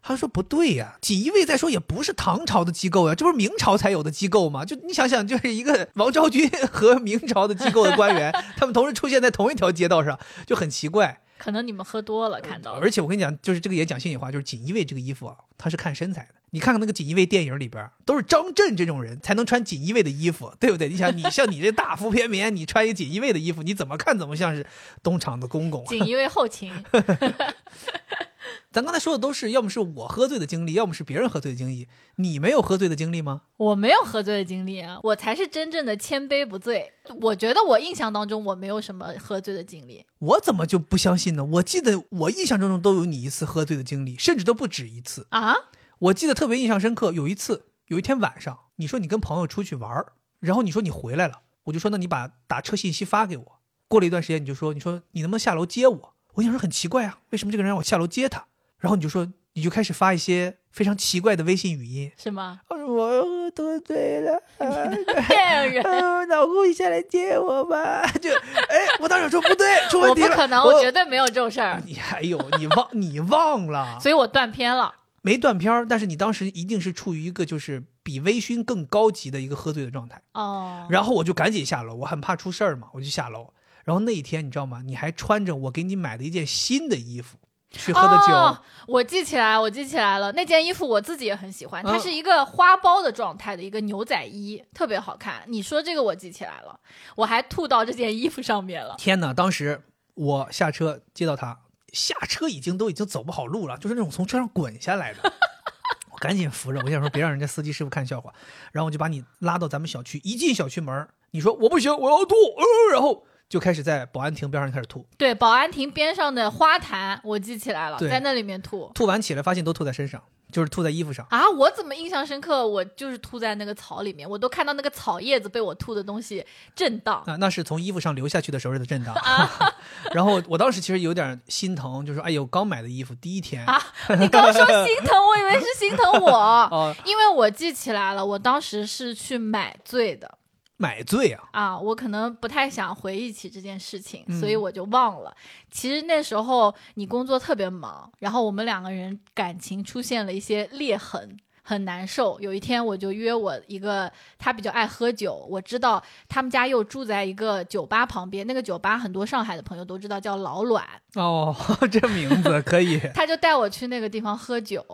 他说不对呀、锦衣卫再说也不是唐朝的机构呀、这不是明朝才有的机构吗？就你想想，就是一个王昭君和明朝的机构的官员，(laughs) 他们同时出现在同一条街道上，就很奇怪。可能你们喝多了看到了。而且我跟你讲，就是这个也讲心里话，就是锦衣卫这个衣服啊，它是看身材的。你看看那个锦衣卫电影里边，都是张震这种人才能穿锦衣卫的衣服，对不对？你想，你像你这大腹便棉，你穿一个锦衣卫的衣服，你怎么看怎么像是东厂的公公啊？锦衣卫后勤，(laughs) 咱刚才说的都是，要么是我喝醉的经历，要么是别人喝醉的经历。你没有喝醉的经历吗？我没有喝醉的经历啊，我才是真正的千杯不醉。我觉得我印象当中我没有什么喝醉的经历。我怎么就不相信呢？我记得我印象中都有你一次喝醉的经历，甚至都不止一次。啊，我记得特别印象深刻，有一次，有一天晚上，你说你跟朋友出去玩儿，然后你说你回来了，我就说那你把打车信息发给我。过了一段时间，你就说你说你能不能下楼接我？我想说很奇怪啊，为什么这个人让我下楼接他？然后你就说你就开始发一些非常奇怪的微信语音，是吗？我说我喝醉了，(laughs) 骗人！呃老公你下来接我吧。就哎，我当时说不对，出问题了，我不可能，我我绝对没有这种事儿，你还有你忘你忘了，所以我断片了。没断片儿，但是你当时一定是处于一个就是比微醺更高级的一个喝醉的状态。哦，然后我就赶紧下楼，我很怕出事儿嘛，我就下楼。然后那一天你知道吗？你还穿着我给你买的一件新的衣服，去喝的酒。哦，我记起来，我记起来了，那件衣服我自己也很喜欢，它嗯是一个花苞的状态的一个牛仔衣，特别好看。你说这个我记起来了，我还吐到这件衣服上面了。天哪！当时我下车接到他，下车已经都已经走不好路了，就是那种从车上滚下来的。(laughs) 我赶紧扶着，我想说别让人家司机师傅看笑话，然后我就把你拉到咱们小区。一进小区门，你说我不行，我要吐，呃，然后就开始在保安亭边上开始吐，对，保安亭边上的花坛，我记起来了，对在那里面吐。吐完起来发现都吐在身上，就是吐在衣服上。啊！我怎么印象深刻？我就是吐在那个草里面，我都看到那个草叶子被我吐的东西震荡。啊，那是从衣服上流下去的时候的震荡。(laughs) 啊 (laughs) 然后我当时其实有点心疼，就是哎呦，刚买的衣服第一天啊你刚说心疼，我以为是心疼我，(laughs) 哦因为我记起来了，我当时是去买醉的。买醉啊，啊，我可能不太想回忆起这件事情，嗯所以我就忘了。其实那时候你工作特别忙，然后我们两个人感情出现了一些裂痕，很难受。有一天我就约我一个他比较爱喝酒，我知道他们家又住在一个酒吧旁边，那个酒吧很多上海的朋友都知道叫老卵，哦，(laughs) 这名字可以，他就带我去那个地方喝酒。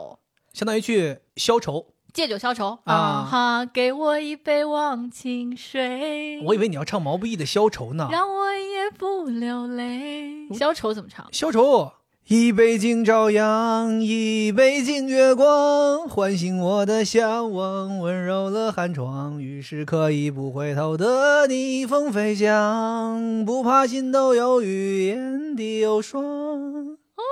相当于去消愁。借酒消愁啊哈，给我一杯忘情水，我以为你要唱毛不易的《消愁》呢。让我也不流泪。消愁怎么唱？消愁，一杯敬朝阳，一杯敬月光，唤醒我的向往，温柔了寒窗。于是可以不回头的逆风飞翔，不怕心头有雨，眼底有霜。哦，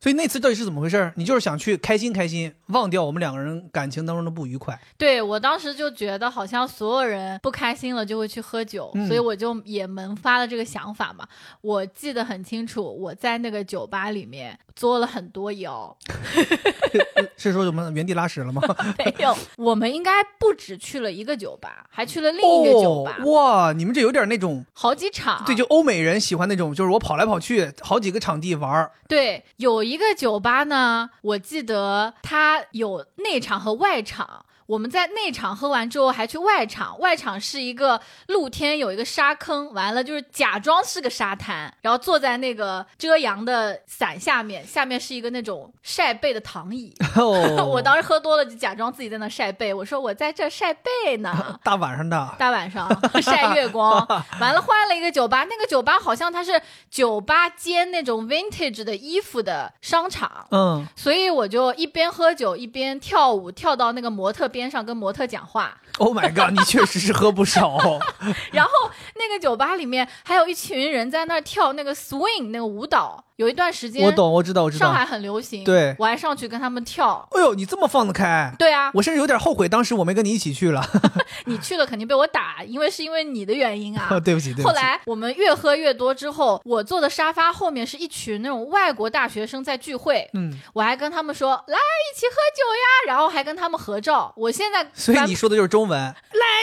所以那次到底是怎么回事？你就是想去开心开心，忘掉我们两个人感情当中的不愉快。对我当时就觉得好像所有人不开心了就会去喝酒，嗯所以我就也萌发了这个想法嘛。我记得很清楚，我在那个酒吧里面作了很多妖。(laughs) 是说我们原地拉屎了吗？(laughs) 没有，我们应该不止去了一个酒吧，还去了另一个酒吧，哦，哇，你们这有点那种，好几场。对，就欧美人喜欢那种，就是我跑来跑去，好几个场地玩儿。对，有一个酒吧呢，我记得它有内场和外场。我们在内场喝完之后，还去外场。外场是一个露天，有一个沙坑，完了就是假装是个沙滩，然后坐在那个遮阳的伞下面，下面是一个那种晒背的躺椅。哦 (laughs) 我当时喝多了，就假装自己在那晒背，我说我在这晒背呢。大晚上的，大晚上晒月光，(laughs) 完了换了一个酒吧，那个酒吧好像它是酒吧兼那种 vintage 的衣服的商场，嗯，所以我就一边喝酒一边跳舞，跳到那个模特边上跟模特讲话。Oh my god！你确实是喝不少。(laughs) 然后那个酒吧里面还有一群人在那儿跳那个 swing 那个舞蹈，有一段时间我懂，我知道，我知道。上海很流行，对我还上去跟他们跳。哎呦，你这么放得开？对啊，我甚至有点后悔，当时我没跟你一起去了。(laughs) 你去了肯定被我打，因为是因为你的原因啊。(laughs) 对不起，对不起。后来我们越喝越多之后，我坐的沙发后面是一群那种外国大学生在聚会，嗯，我还跟他们说来一起喝酒呀，然后还跟他们合照。我现在翻所以你说的就是中文，来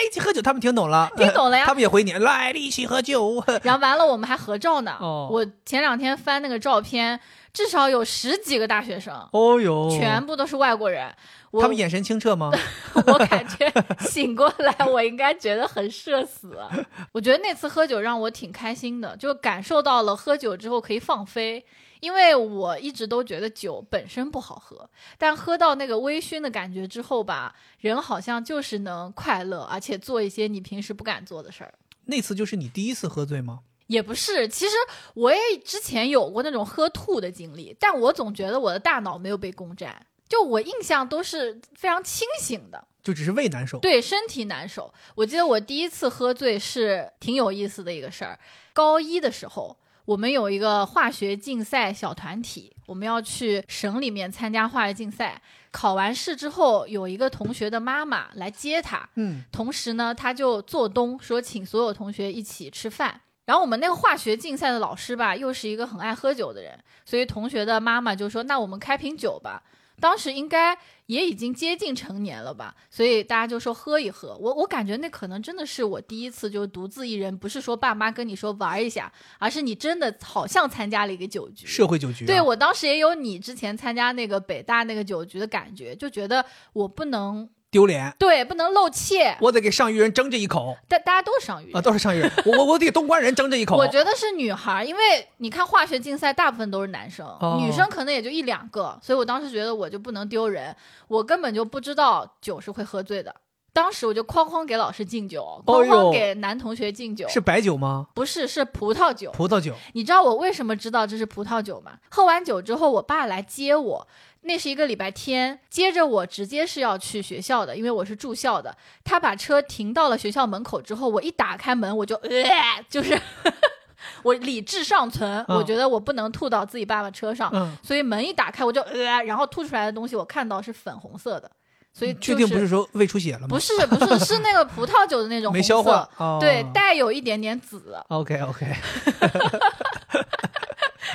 一起喝酒，他们听懂了，听懂了呀他们也回你，来一起喝酒。然后完了我们还合照呢。哦我前两天翻那个照片，至少有十几个大学生，哦哟，全部都是外国人。他们眼神清澈吗？(laughs) 我感觉醒过来，我应该觉得很社死。我觉得那次喝酒让我挺开心的，就感受到了喝酒之后可以放飞。因为我一直都觉得酒本身不好喝，但喝到那个微醺的感觉之后吧，人好像就是能快乐，而且做一些你平时不敢做的事儿。那次就是你第一次喝醉吗？也不是，其实我也之前有过那种喝吐的经历，但我总觉得我的大脑没有被攻占，就我印象都是非常清醒的。就只是胃难受。对身体难受。我记得我第一次喝醉是挺有意思的一个事儿。高一的时候，我们有一个化学竞赛小团体，我们要去省里面参加化学竞赛。考完试之后，有一个同学的妈妈来接他，嗯，同时呢，他就做东说请所有同学一起吃饭。然后我们那个化学竞赛的老师吧，又是一个很爱喝酒的人，所以同学的妈妈就说：“那我们开瓶酒吧。”当时应该也已经接近成年了吧，所以大家就说喝一喝。我我感觉那可能真的是我第一次就独自一人，不是说爸妈跟你说玩一下，而是你真的好像参加了一个酒局。社会酒局、啊。对我当时也有你之前参加那个北大那个酒局的感觉，就觉得我不能丢脸，对，不能露怯。我得给上虞人争这一口大大家都是上虞啊，都是上虞人，(laughs) 我我我得给东关人争这一口。我觉得是女孩，因为你看化学竞赛大部分都是男生，哦女生可能也就一两个，所以我当时觉得我就不能丢人，我根本就不知道酒是会喝醉的。当时我就哐哐给老师敬酒，哐哐给男同学敬酒，是白酒吗？不是是葡萄酒？葡萄酒。你知道我为什么知道这是葡萄酒吗？喝完酒之后，我爸来接我，那是一个礼拜天，接着我直接是要去学校的，因为我是住校的。他把车停到了学校门口之后，我一打开门，我就呃，就是 (laughs) 我理智尚存，嗯我觉得我不能吐到自己爸爸车上，嗯，所以门一打开我就呃，然后吐出来的东西我看到是粉红色的，所以、确定不是说胃出血了吗？不是不是是那个葡萄酒的那种没消化。哦、对，带有一点点紫。OK OK，(laughs) (laughs)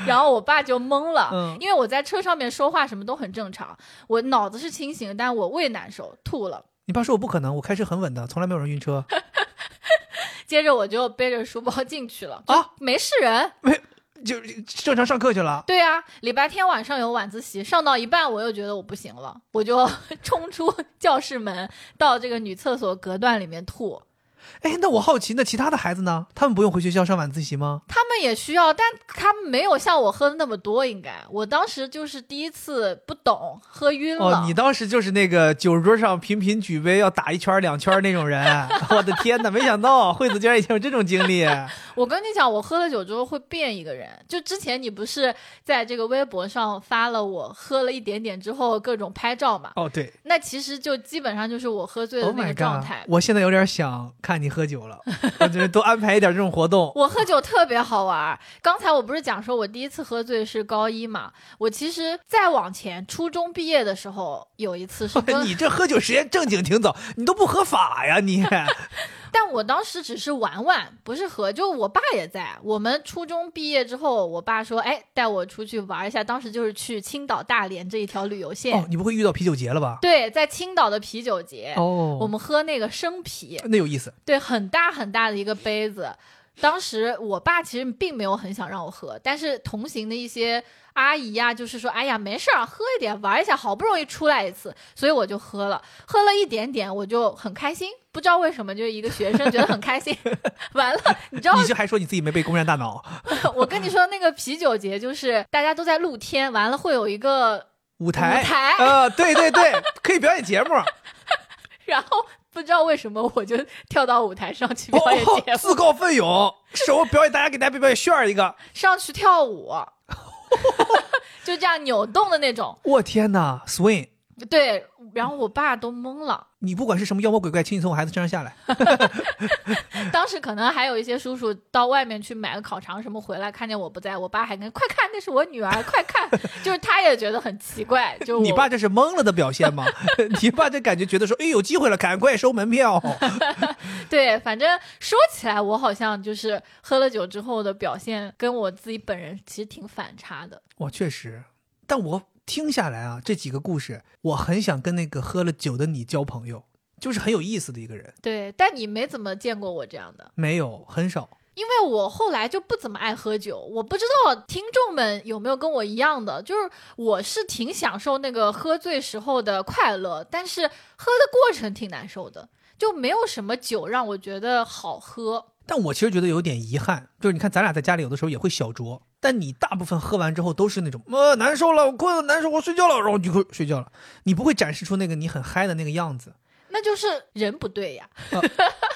然后我爸就懵了，嗯因为我在车上面说话什么都很正常，我脑子是清醒的，但我胃难受，吐了。你爸说我不可能，我开车很稳的，从来没有人晕车。(laughs) 接着我就背着书包进去了，啊，没事人。(laughs) 没就正常上课去了。对啊，礼拜天晚上有晚自习，上到一半我又觉得我不行了，我就 (laughs) 冲出教室门，到这个女厕所隔断里面吐。哎，那我好奇，那其他的孩子呢？他们不用回学校上晚自习吗？他们也需要，但他们没有像我喝的那么多。应该我当时就是第一次不懂，喝晕了。哦，你当时就是那个酒桌上频频举杯要打一圈两圈那种人。(laughs) 我的天哪，没想到惠子居然以前有这种经历。(laughs) 我跟你讲，我喝了酒之后会变一个人。就之前你不是在这个微博上发了我喝了一点点之后各种拍照嘛？哦，对那其实就基本上就是我喝醉的，Oh 那个状 god！态。我现在有点想看你喝酒了，(laughs) 我觉得多安排一点这种活动。我喝酒特别好玩。刚才我不是讲说我第一次喝醉是高一嘛？我其实再往前，初中毕业的时候有一次是，(laughs) 你这喝酒时间正经挺早，你都不合法呀你？(laughs) 但我当时只是玩玩，不是喝。就我爸也在。我们初中毕业之后，我爸说：“哎，带我出去玩一下。”当时就是去青岛、大连这一条旅游线。哦，你不会遇到啤酒节了吧？对，在青岛的啤酒节，哦，我们喝那个生啤，那有意思。对，很大很大的一个杯子。当时我爸其实并没有很想让我喝，但是同行的一些阿姨呀、就是说，哎呀，没事儿，喝一点，玩一下，好不容易出来一次，所以我就喝了，喝了一点点，我就很开心，不知道为什么，就一个学生觉得很开心。(laughs) 完了，你知道你就还说你自己没被攻占大脑？(laughs) 我跟你说，那个啤酒节就是大家都在露天，完了会有一个舞台，舞台呃，对对对，(laughs) 可以表演节目。然后不知道为什么我就跳到舞台上去表演节目，哦，自告奋勇，手表演，大家给大家表演炫一个。上去跳舞，(laughs) 就这样扭动的那种。我天哪，swing！对，然后我爸都懵了。(laughs) 你不管是什么妖魔鬼怪，请你从我孩子身上下来。(laughs) 当时可能还有一些叔叔到外面去买个烤肠什么回来，看见我不在，我爸还跟快看，那是我女儿，快看，就是他也觉得很奇怪，就 (laughs) 你爸这是懵了的表现吗？你爸这感觉觉得说，哎，有机会了，赶快收门票。对，反正说起来，我好像就是喝了酒之后的表现，跟我自己本人其实挺反差的。我确实，但我听下来啊，这几个故事，我很想跟那个喝了酒的你交朋友，就是很有意思的一个人。对，但你没怎么见过我这样的。没有，很少。因为我后来就不怎么爱喝酒，我不知道听众们有没有跟我一样的，就是我是挺享受那个喝醉时候的快乐，但是喝的过程挺难受的，就没有什么酒让我觉得好喝。但我其实觉得有点遗憾，就是你看咱俩在家里有的时候也会小酌，但你大部分喝完之后都是那种呃难受了，我困了，难受，我睡觉了，然后你就会睡觉了，你不会展示出那个你很嗨的那个样子。那就是人不对呀，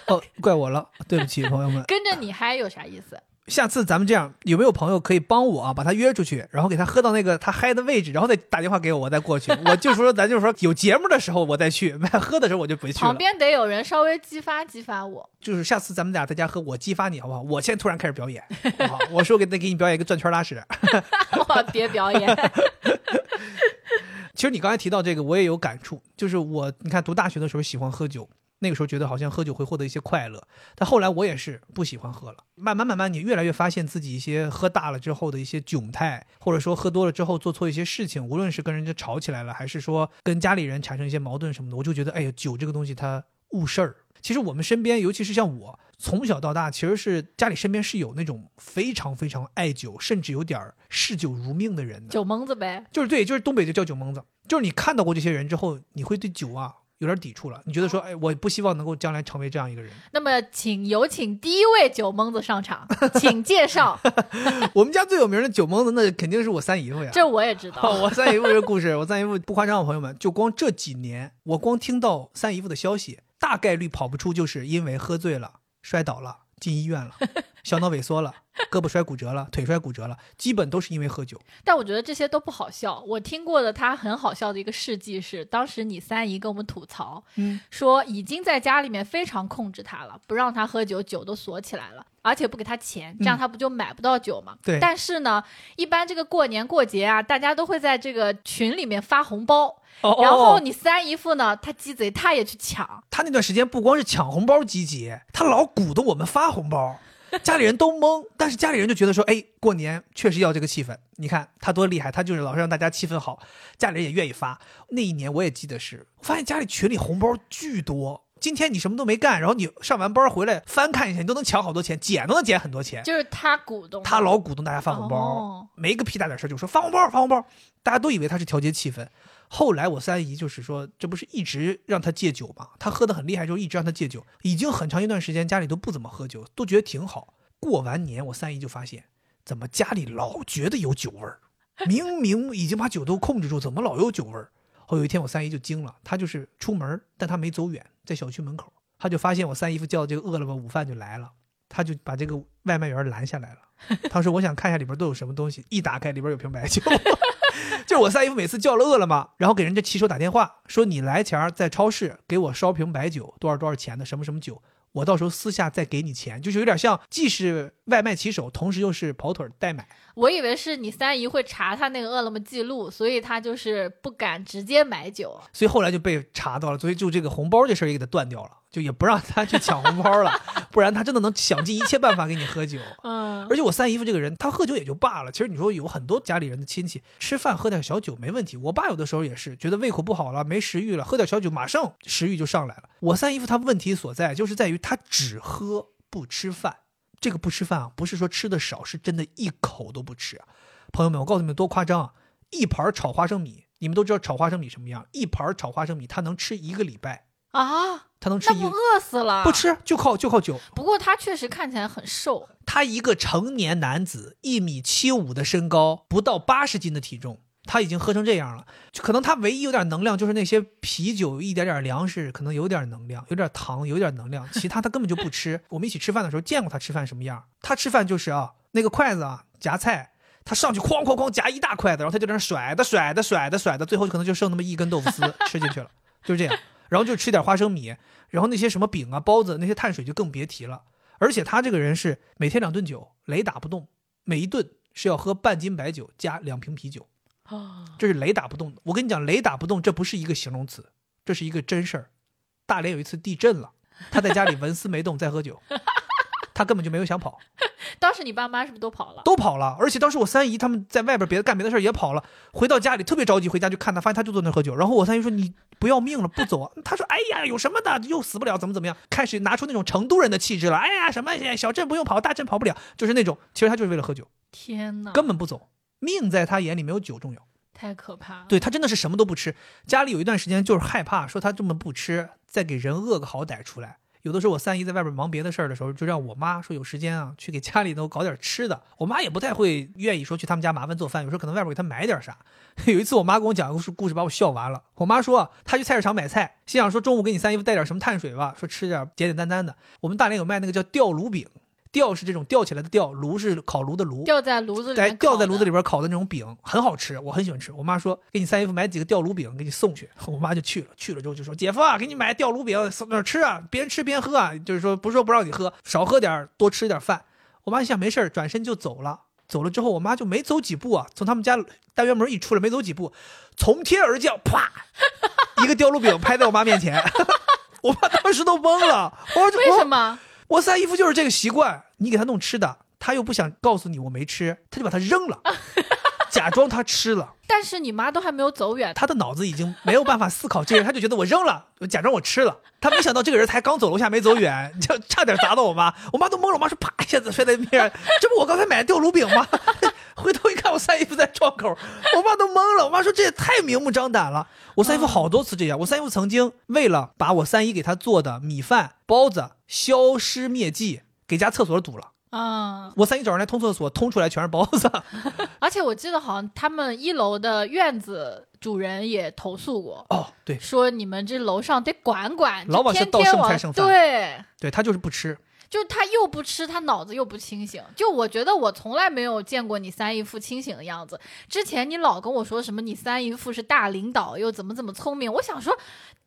哦，怪我了，对不起，朋友们。(laughs) 跟着你嗨有啥意思？下次咱们这样，有没有朋友可以帮我啊，把他约出去，然后给他喝到那个他嗨的位置，然后再打电话给我，我再过去。我就说，咱就说有节目的时候我再去，(laughs) 喝的时候我就不去旁。边得有人稍微激发激发我。就是下次咱们俩在家喝，我激发你好不好？我现在突然开始表演，好不好？我说给得给你表演一个转圈拉屎。(laughs) 我，别表演。(laughs) 其实你刚才提到这个，我也有感触，就是我你看读大学的时候喜欢喝酒，那个时候觉得好像喝酒会获得一些快乐，但后来我也是不喜欢喝了。慢慢慢慢，你越来越发现自己一些喝大了之后的一些窘态，或者说喝多了之后做错一些事情，无论是跟人家吵起来了，还是说跟家里人产生一些矛盾什么的，我就觉得，哎呀，酒这个东西它误事儿。其实我们身边，尤其是像我，从小到大，其实是家里身边是有那种非常非常爱酒，甚至有点儿嗜酒如命的人的。酒蒙子呗，就是对，就是东北就叫酒蒙子，就是你看到过这些人之后，你会对酒啊有点抵触了。你觉得说，哎，我不希望能够将来成为这样一个人。那么，请有请第一位酒蒙子上场，请介绍。(laughs) 我们家最有名的酒蒙子，那肯定是我三姨夫呀。这我也知道。我三姨夫这故事，我三姨夫不夸张，朋友们，就光这几年，我光听到三姨夫的消息，大概率跑不出，就是因为喝醉了摔倒了。进医院了，小脑萎缩了，胳膊摔骨折了，腿摔骨折了，基本都是因为喝酒。但我觉得这些都不好笑。我听过的他很好笑的一个事迹是，当时你三姨跟我们吐槽，嗯，说已经在家里面非常控制他了，不让他喝酒，酒都锁起来了，而且不给他钱，这样他不就买不到酒吗？对。但是呢，一般这个过年过节啊，大家都会在这个群里面发红包。然后你三姨夫呢？他鸡贼，他也去抢。他那段时间不光是抢红包积极，他老鼓动我们发红包，家里人都懵。但是家里人就觉得说，哎，过年确实要这个气氛。你看他多厉害，他就是老是让大家气氛好，家里人也愿意发。那一年我也记得是，发现家里群里红包巨多。今天你什么都没干，然后你上完班回来翻看一下，你都能抢好多钱，捡都能捡很多钱。就是他鼓动，他老鼓动大家发红包，没个屁大点事就说发红包发红包，大家都以为他是调节气氛。后来我三姨就是说，这不是一直让他戒酒吗？他喝得很厉害，就一直让他戒酒，已经很长一段时间家里都不怎么喝酒，都觉得挺好。过完年，我三姨就发现，怎么家里老觉得有酒味儿？明明已经把酒都控制住，怎么老有酒味儿？后有一天，我三姨就惊了，她就是出门，但她没走远，在小区门口，她就发现我三姨夫叫这个饿了么午饭就来了，她就把这个外卖员拦下来了。她说：“我想看一下里边都有什么东西。”一打开，里边有瓶白酒。(laughs) 就是我三姨夫每次叫了饿了么，然后给人家骑手打电话说：“你来前在超市给我捎瓶白酒，多少多少钱的什么什么酒，我到时候私下再给你钱。”就是有点像，既是外卖骑手，同时又是跑腿代买。我以为是你三姨会查他那个饿了么记录，所以他就是不敢直接买酒，所以后来就被查到了，所以就这个红包这事儿也给他断掉了，就也不让他去抢红包了，(laughs) 不然他真的能想尽一切办法给你喝酒。嗯，而且我三姨夫这个人，他喝酒也就罢了，其实你说有很多家里人的亲戚吃饭喝点小酒没问题，我爸有的时候也是觉得胃口不好了没食欲了，喝点小酒马上食欲就上来了。我三姨夫他问题所在就是在于他只喝不吃饭。这个不吃饭啊，不是说吃的少，是真的一口都不吃啊！朋友们，我告诉你们多夸张啊！一盘炒花生米，你们都知道炒花生米什么样？一盘炒花生米，他能吃一个礼拜啊！他能吃，那不饿死了？不吃就靠就靠酒。不过他确实看起来很瘦。他一个成年男子，一米七五的身高，不到八十斤的体重。他已经喝成这样了，就可能他唯一有点能量就是那些啤酒，一点点粮食，可能有点能量，有点糖，有点能量，其他他根本就不吃。我们一起吃饭的时候见过他吃饭什么样，他吃饭就是啊，那个筷子啊夹菜，他上去哐哐哐夹一大筷子，然后他就在那甩的甩的甩的甩的，最后可能就剩那么一根豆腐丝吃进去了，就是这样。然后就吃点花生米，然后那些什么饼啊包子那些碳水就更别提了。而且他这个人是每天两顿酒，雷打不动，每一顿是要喝半斤白酒加两瓶啤酒。啊，这是雷打不动的。我跟你讲，雷打不动，这不是一个形容词，这是一个真事儿。大连有一次地震了，他在家里纹丝没动，在喝酒，他根本就没有想跑。(laughs) 当时你爸妈是不是都跑了？都跑了，而且当时我三姨他们在外边别的干别的事儿也跑了，回到家里特别着急，回家就看他，发现他就坐那喝酒。然后我三姨说：“你不要命了，不走啊？”他说：“哎呀，有什么的，又死不了，怎么怎么样？”开始拿出那种成都人的气质了。哎呀，什么小镇不用跑，大镇跑不了，就是那种。其实他就是为了喝酒。天哪，根本不走。命在他眼里没有酒重要，太可怕了。对他真的是什么都不吃，家里有一段时间就是害怕，说他这么不吃，再给人饿个好歹出来。有的时候我三姨在外边忙别的事儿的时候，就让我妈说有时间啊去给家里头搞点吃的。我妈也不太会愿意说去他们家麻烦做饭，有时候可能外边给她买点啥。(laughs) 有一次我妈跟我讲个故故事，把我笑完了。我妈说她去菜市场买菜，心想说中午给你三姨夫带点什么碳水吧，说吃点简简单单的。我们大连有卖那个叫吊炉饼。吊是这种吊起来的吊，炉是烤炉的炉，吊在炉子里，在吊在炉子里边烤的那种饼，很好吃，我很喜欢吃。我妈说给你三姨夫买几个吊炉饼给你送去，(laughs) 我妈就去了。去了之后就说姐夫啊，给你买吊炉饼送那吃啊，边吃边喝啊，就是说不是说不让你喝，少喝点，多吃点饭。我妈一想没事转身就走了。走了之后，我妈就没走几步啊，从他们家单元门一出来，没走几步，从天而降，啪，(laughs) 一个吊炉饼拍在我妈面前，(laughs) 我妈当时都懵了。我说为什么？我三姨夫就是这个习惯，你给他弄吃的，他又不想告诉你我没吃，他就把它扔了。(laughs) 假装他吃了。但是你妈都还没有走远，他的脑子已经没有办法思考这个人，他就觉得我扔了，我假装我吃了。他没想到这个人才刚走楼下没走远，(laughs) 就差点砸到我妈。我妈都懵了，我妈说啪一下子摔在地上，这不我刚才买的吊炉饼吗？(laughs) 回头一看，我三姨夫在窗口，我妈都懵了。我妈说这也太明目张胆了。我三姨夫好多次这样，我三姨夫曾经为了把我三姨给他做的米饭、包子消失灭迹，给家厕所堵了。嗯，我三一早上来通厕所，通出来全是包子。(laughs) 而且我记得好像他们一楼的院子主人也投诉过，哦，对说你们这楼上得管管，老往下倒剩菜剩饭对，对他就是不吃。就是他又不吃，他脑子又不清醒。就我觉得我从来没有见过你三姨父清醒的样子。之前你老跟我说什么你三姨父是大领导，又怎么怎么聪明，我想说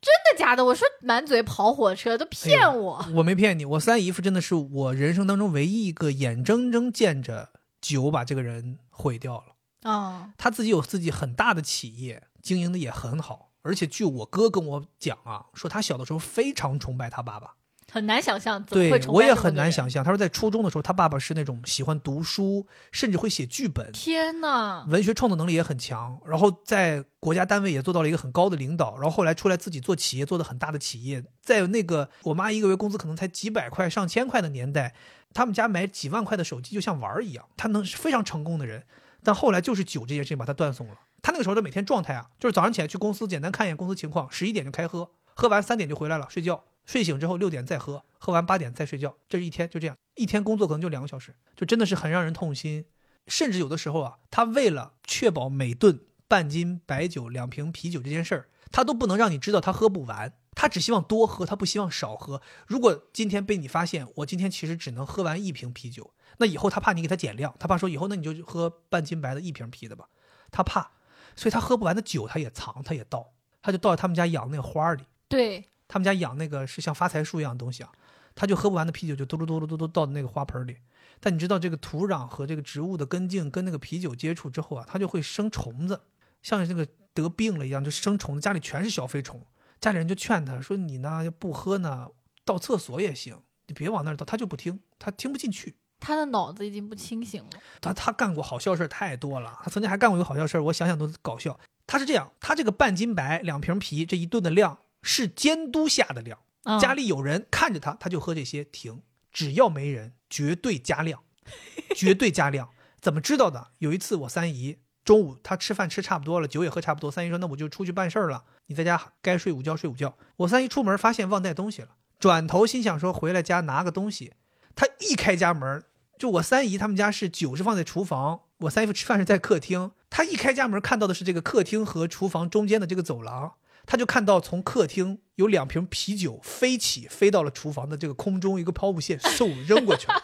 真的假的？我说满嘴跑火车都骗我。我没骗你，我三姨夫真的是我人生当中唯一一个眼睁睁见着酒把这个人毁掉了。哦他自己有自己很大的企业，经营的也很好，而且据我哥跟我讲啊，说他小的时候非常崇拜他爸爸。很难想象怎么会对我也很难想象，他说在初中的时候，他爸爸是那种喜欢读书，甚至会写剧本，天呐，文学创作能力也很强，然后在国家单位也做到了一个很高的领导，然后后来出来自己做企业，做的很大的企业，在那个我妈一个月工资可能才几百块、上千块的年代，他们家买几万块的手机就像玩儿一样，他能是非常成功的人，但后来就是酒这件事情把他断送了。他那个时候的每天状态啊，就是早上起来去公司简单看一眼公司情况，十一点就开喝，喝完三点就回来了睡觉，睡醒之后六点再喝，喝完八点再睡觉，这是一天就这样，一天工作可能就两个小时，就真的是很让人痛心。甚至有的时候啊，他为了确保每顿半斤白酒、两瓶啤酒这件事儿，他都不能让你知道他喝不完，他只希望多喝，他不希望少喝。如果今天被你发现，我今天其实只能喝完一瓶啤酒，那以后他怕你给他减量，他怕说以后那你就喝半斤白的一瓶啤的吧，他怕，所以他喝不完的酒他也藏，他也倒，他就倒在他们家养那个花儿里。对，他们家养那个是像发财树一样的东西啊，他就喝不完的啤酒就嘟噜嘟噜嘟嘟倒到那个花盆里。但你知道这个土壤和这个植物的根茎跟那个啤酒接触之后啊，它就会生虫子，像这个得病了一样，就生虫子，家里全是小飞虫。家里人就劝他说：“你呢，要不喝呢，到厕所也行，你别往那儿倒。”他就不听，他听不进去。他的脑子已经不清醒了。他他干过好笑事儿太多了，他曾经还干过一个好笑事儿，我想想都搞笑。他是这样，他这个半斤白两瓶啤这一顿的量是监督下的量，嗯家里有人看着他，他就喝这些，停。只要没人，绝对加量，(laughs) 绝对加量。怎么知道的？有一次我三姨中午她吃饭吃差不多了，酒也喝差不多，三姨说那我就出去办事儿了，你在家该睡午觉睡午觉。我三姨出门发现忘带东西了，转头心想说回来家拿个东西，她一开家门，就我三姨他们家是酒是放在厨房，我三姨夫吃饭是在客厅。她一开家门看到的是这个客厅和厨房中间的这个走廊，他就看到从客厅有两瓶啤酒飞起，飞到了厨房的这个空中一个抛物线，嗖扔过去了。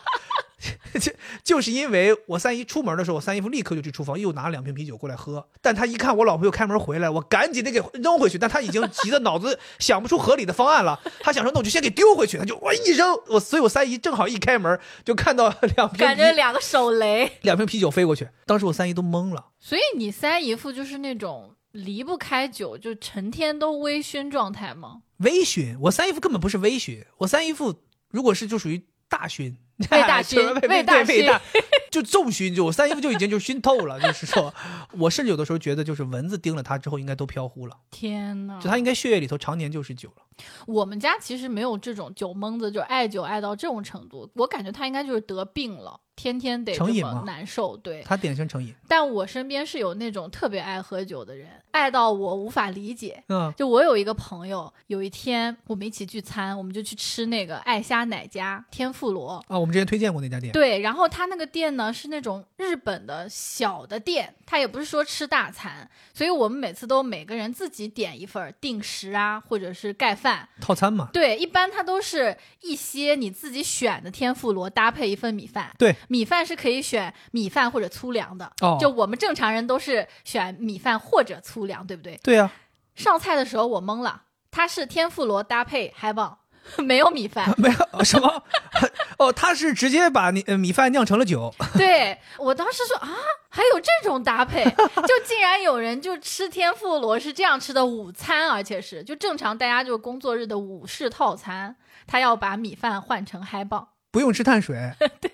(laughs) 就就是因为我三姨出门的时候，我三姨夫立刻就去厨房又拿了两瓶啤酒过来喝。但他一看我老婆又开门回来，我赶紧得给扔回去。但他已经急得脑子想不出合理的方案了，他想说那我就先给丢回去。他就我一扔，我所以我三姨正好一开门就看到两瓶感觉两个手雷。两瓶啤酒飞过去，当时我三姨都懵了。所以你三姨夫就是那种离不开酒，就成天都微醺状态吗？微醺，我三姨夫根本不是微醺，我三姨夫如果是就属于大醺，(laughs) 未大醺 (laughs) 就是未未大醺大，就重醺，就我三姨夫就已经就熏透了，就是说，我甚至有的时候觉得，就是蚊子叮了他之后，应该都飘忽了，天呐，就他应该血液里头常年就是酒了。我们家其实没有这种酒蒙子，就爱酒爱到这种程度。我感觉他应该就是得病了，天天得难受。对，他典型成瘾，但我身边是有那种特别爱喝酒的人，爱到我无法理解。嗯，就我有一个朋友，有一天我们一起聚餐，我们就去吃那个爱虾奶家天妇罗。啊，我们之前推荐过那家店，对，然后他那个店呢是那种日本的小的店，他也不是说吃大餐，所以我们每次都每个人自己点一份儿定时啊，或者是盖饭。套餐嘛，对，一般它都是一些你自己选的天妇罗搭配一份米饭。对，米饭是可以选米饭或者粗粮的。哦就我们正常人都是选米饭或者粗粮，对不对？对呀、上菜的时候我懵了，它是天妇罗搭配海棒，(laughs) 没有米饭。(laughs) 没有什么，(laughs) 哦，他是直接把你呃米饭酿成了酒，对我当时说啊，还有这种搭配，就竟然有人就吃天妇罗是这样吃的午餐，而且是就正常大家就工作日的午市套餐，他要把米饭换成嗨棒。不用吃碳水，(laughs) 对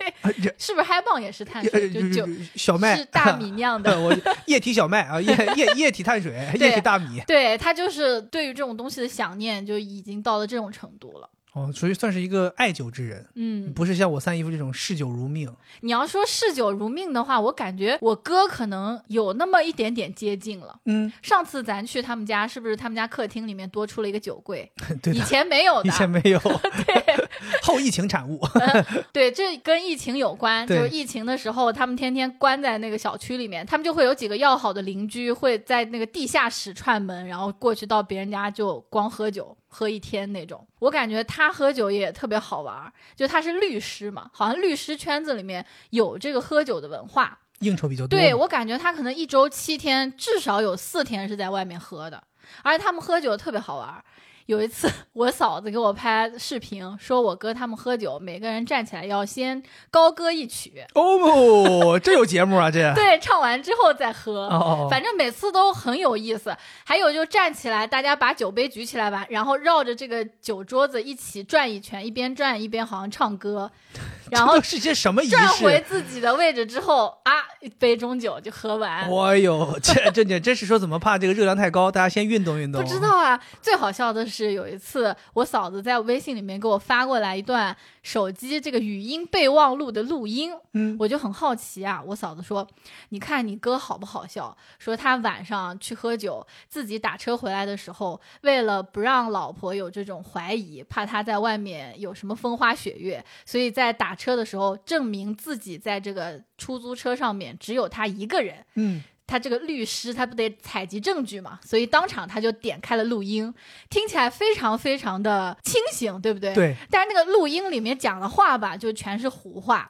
是不是嗨棒也是碳呃水？就就小麦是大米酿的。(laughs) 我液体小麦啊，液 (laughs) 液液体碳水，液体大米。对他就是对于这种东西的想念，就已经到了这种程度了。哦，所以算是一个爱酒之人，嗯，不是像我三姨夫这种嗜酒如命。你要说嗜酒如命的话，我感觉我哥可能有那么一点点接近了。嗯，上次咱去他们家，是不是他们家客厅里面多出了一个酒柜？(laughs) 以对以，前没有的。以前没有，(laughs) 对后疫情产物。(laughs) 对，这跟疫情有关。就是疫情的时候，他们天天关在那个小区里面，他们就会有几个要好的邻居会在那个地下室串门，然后过去到别人家就光喝酒。喝一天那种，我感觉他喝酒也特别好玩儿，就他是律师嘛，好像律师圈子里面有这个喝酒的文化。应酬比较多。对我感觉他可能一周七天，至少有四天是在外面喝的，而且他们喝酒特别好玩儿。有一次，(laughs) 我嫂子给我拍视频，说我哥他们喝酒，每个人站起来要先高歌一曲，哦，这有节目啊，这。(laughs) 对，唱完之后再喝。哦哦，反正每次都很有意思，还有就站起来，大家把酒杯举起来吧，然后绕着这个酒桌子一起转一圈，一边转一边好像唱歌，(laughs) 然后是些什么仪转回？自己的位置之后啊，一杯中酒就喝完。哎呦，这这这真是说怎么怕这个热量太高？大家先运动运动。不知道啊，最好笑的是有一次，我嫂子在微信里面给我发过来一段手机这个语音备忘录的录音，嗯，我就很好奇啊。我嫂子说：“你看你哥好不好笑？说他晚上去喝酒，自己打车回来的时候，为了不让老婆有这种怀疑，怕他在外面有什么风花雪月，所以在打车的时候证明自己在这个出租车上面只有他一个人。”嗯，他这个律师他不得采集证据嘛，所以当场他就点开了录音，听起来非常非常的清醒，对不对？。对，但是那个录音里面讲的话吧，就全是胡话。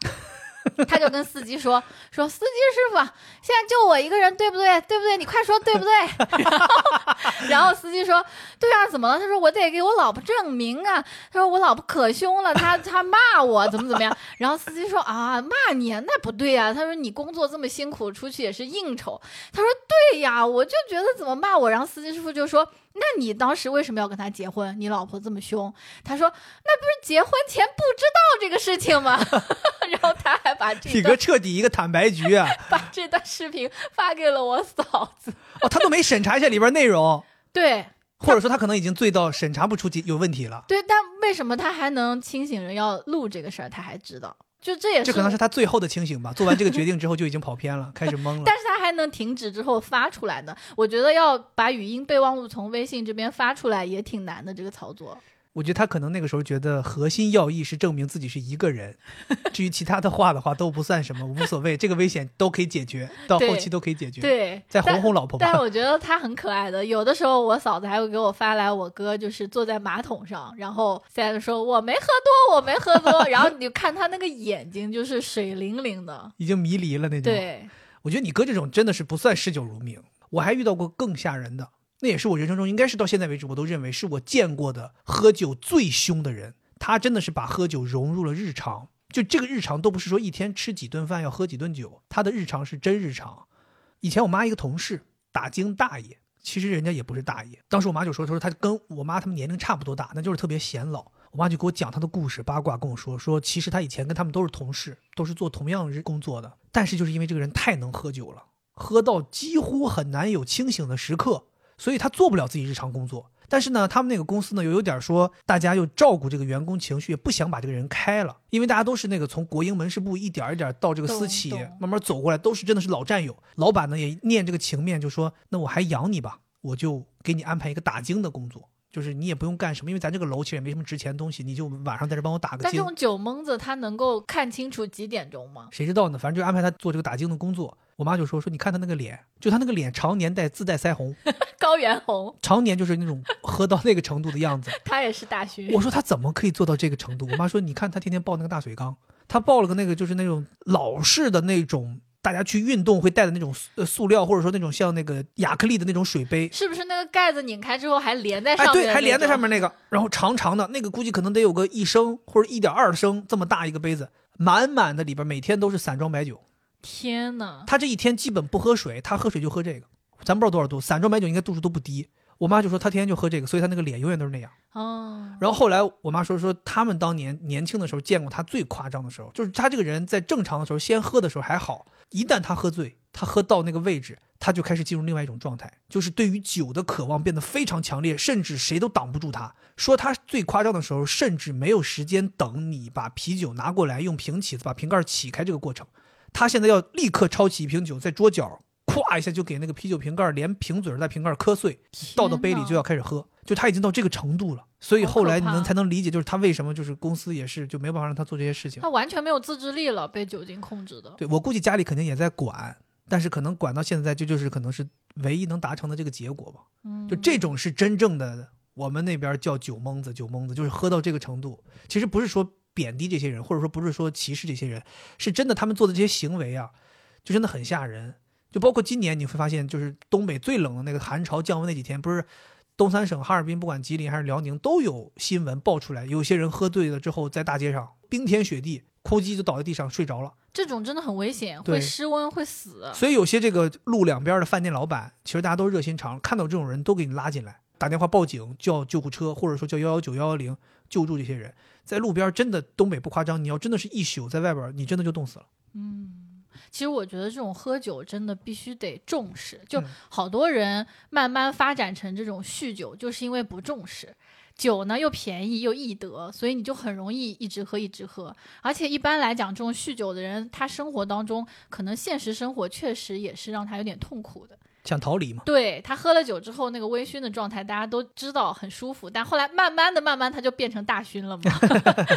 他就跟司机说：“说司机师傅，现在就我一个人，对不对？对不对？你快说对不对？”然后，然后司机说：“对啊，怎么了？”他说：“我得给我老婆证明啊。”他说：“我老婆可凶了，她她骂我，怎么怎么样。”然后司机说：“啊，骂你那不对啊。”他说：“你工作这么辛苦，出去也是应酬。”他说：“对呀，我就觉得怎么骂我。”然后司机师傅就说：“那你当时为什么要跟他结婚？你老婆这么凶？”他说：“那不是结婚前不知道这个事情吗？” (laughs) 然后他把这体段哥彻底一个坦白局啊！(laughs) 把这段视频发给了我嫂子。哦，他都没审查一下里边内容，(laughs) 对或者说他可能已经醉到审查不出几有问题了。对，但为什么他还能清醒着要录这个事儿？他还知道，就这也是这可能是他最后的清醒吧。做完这个决定之后就已经跑偏了，开始懵了。(laughs) 但是他还能停止之后发出来呢，我觉得要把语音备忘录从微信这边发出来也挺难的，这个操作。我觉得他可能那个时候觉得核心要义是证明自己是一个人，至于其他的话的话都不算什么，无所谓，这个危险都可以解决，到后期都可以解决。对，再哄哄老婆吧但。我觉得他很可爱的，有的时候我嫂子还会给我发来我哥就是坐在马桶上，然后在说我没喝多，我没喝多，然后你就看他那个眼睛就是水灵灵的。已经迷离了那种。，对，我觉得你哥这种真的是不算嗜酒如命。我还遇到过更吓人的，那也是我人生中应该是到现在为止我都认为是我见过的喝酒最凶的人。他真的是把喝酒融入了日常，就这个日常都不是说一天吃几顿饭要喝几顿酒，他的日常是真日常。以前我妈一个同事打更大爷，其实人家也不是大爷。当时我妈就说，她说她跟我妈他们年龄差不多大，那就是特别显老。我妈就给我讲她的故事八卦，跟我说说，其实她以前跟他们都是同事，都是做同样工作的，但是就是因为这个人太能喝酒了，喝到几乎很难有清醒的时刻，所以他做不了自己日常工作。但是呢，他们那个公司呢，又有点说，大家又照顾这个员工情绪，也不想把这个人开了，因为大家都是那个从国营门市部一点一点到这个私企慢慢走过来，都是真的是老战友。老板呢也念这个情面，就说那我还养你吧，我就给你安排一个打更的工作，就是你也不用干什么，因为咱这个楼其实也没什么值钱东西，你就晚上在这帮我打个。但这种酒蒙子他能够看清楚几点钟吗？谁知道呢？反正就安排他做这个打更的工作。我妈就说说，你看他那个脸，就他那个脸常年带自带腮红，(laughs) 高原红，常年就是那种喝到那个程度的样子。他也是大学。我说他怎么可以做到这个程度？我妈说，你看他天天抱那个大水缸，他抱了个那个就是那种老式的那种，大家去运动会带的那种呃塑料，或者说那种像那个亚克力的那种水杯。是不是那个盖子拧开之后还连在上哎，面？对，还连在上。面那个，然后长长的那个，估计可能得有个一升或者一点二升这么大一个杯子，满满的里边每天都是散装白酒。天哪！他这一天基本不喝水，他喝水就喝这个，咱不知道多少度，散装白酒应该度数都不低。我妈就说他天天就喝这个，所以他那个脸永远都是那样。哦，然后后来我妈说说他们当年年轻的时候见过他最夸张的时候，就是他这个人在正常的时候先喝的时候还好，一旦他喝醉，他喝到那个位置，他就开始进入另外一种状态，就是对于酒的渴望变得非常强烈，甚至谁都挡不住他。说他最夸张的时候，甚至没有时间等你把啤酒拿过来，用瓶起子把瓶盖起开这个过程，他现在要立刻抄起一瓶酒，在桌角咵一下就给那个啤酒瓶盖连瓶嘴儿带瓶盖磕碎，倒到杯里就要开始喝，就他已经到这个程度了。所以后来你怕能才能理解，就是他为什么就是公司也是就没有办法让他做这些事情他。完全没有自制力了，被酒精控制的。对我估计家里肯定也在管，但是可能管到现在，这就是可能是唯一能达成的这个结果吧。嗯，就这种是真正的，我们那边叫酒蒙子，酒蒙子就是喝到这个程度。其实不是说贬低这些人，或者说不是说歧视这些人，是真的他们做的这些行为啊，就真的很吓人。就包括今年你会发现，就是东北最冷的那个寒潮降温那几天，不是东三省哈尔滨，不管吉林还是辽宁，都有新闻爆出来，有些人喝醉了之后在大街上冰天雪地，哭唧就倒在地上睡着了。这种真的很危险，会失温，会死。所以有些这个路两边的饭店老板，其实大家都热心肠，看到这种人都给你拉进来，打电话报警，叫救护车，或者说叫幺幺九、幺幺零救助这些人。在路边真的东北不夸张，你要真的是一宿在外边，你真的就冻死了。嗯其实我觉得这种喝酒真的必须得重视，就嗯好多人慢慢发展成这种酗酒，就是因为不重视。酒呢又便宜又易得，所以你就很容易一直喝一直喝。而且一般来讲，这种酗酒的人，他生活当中可能现实生活确实也是让他有点痛苦的。想逃离嘛？对他喝了酒之后，那个微醺的状态，大家都知道很舒服，但后来慢慢的、慢慢他就变成大醺了嘛。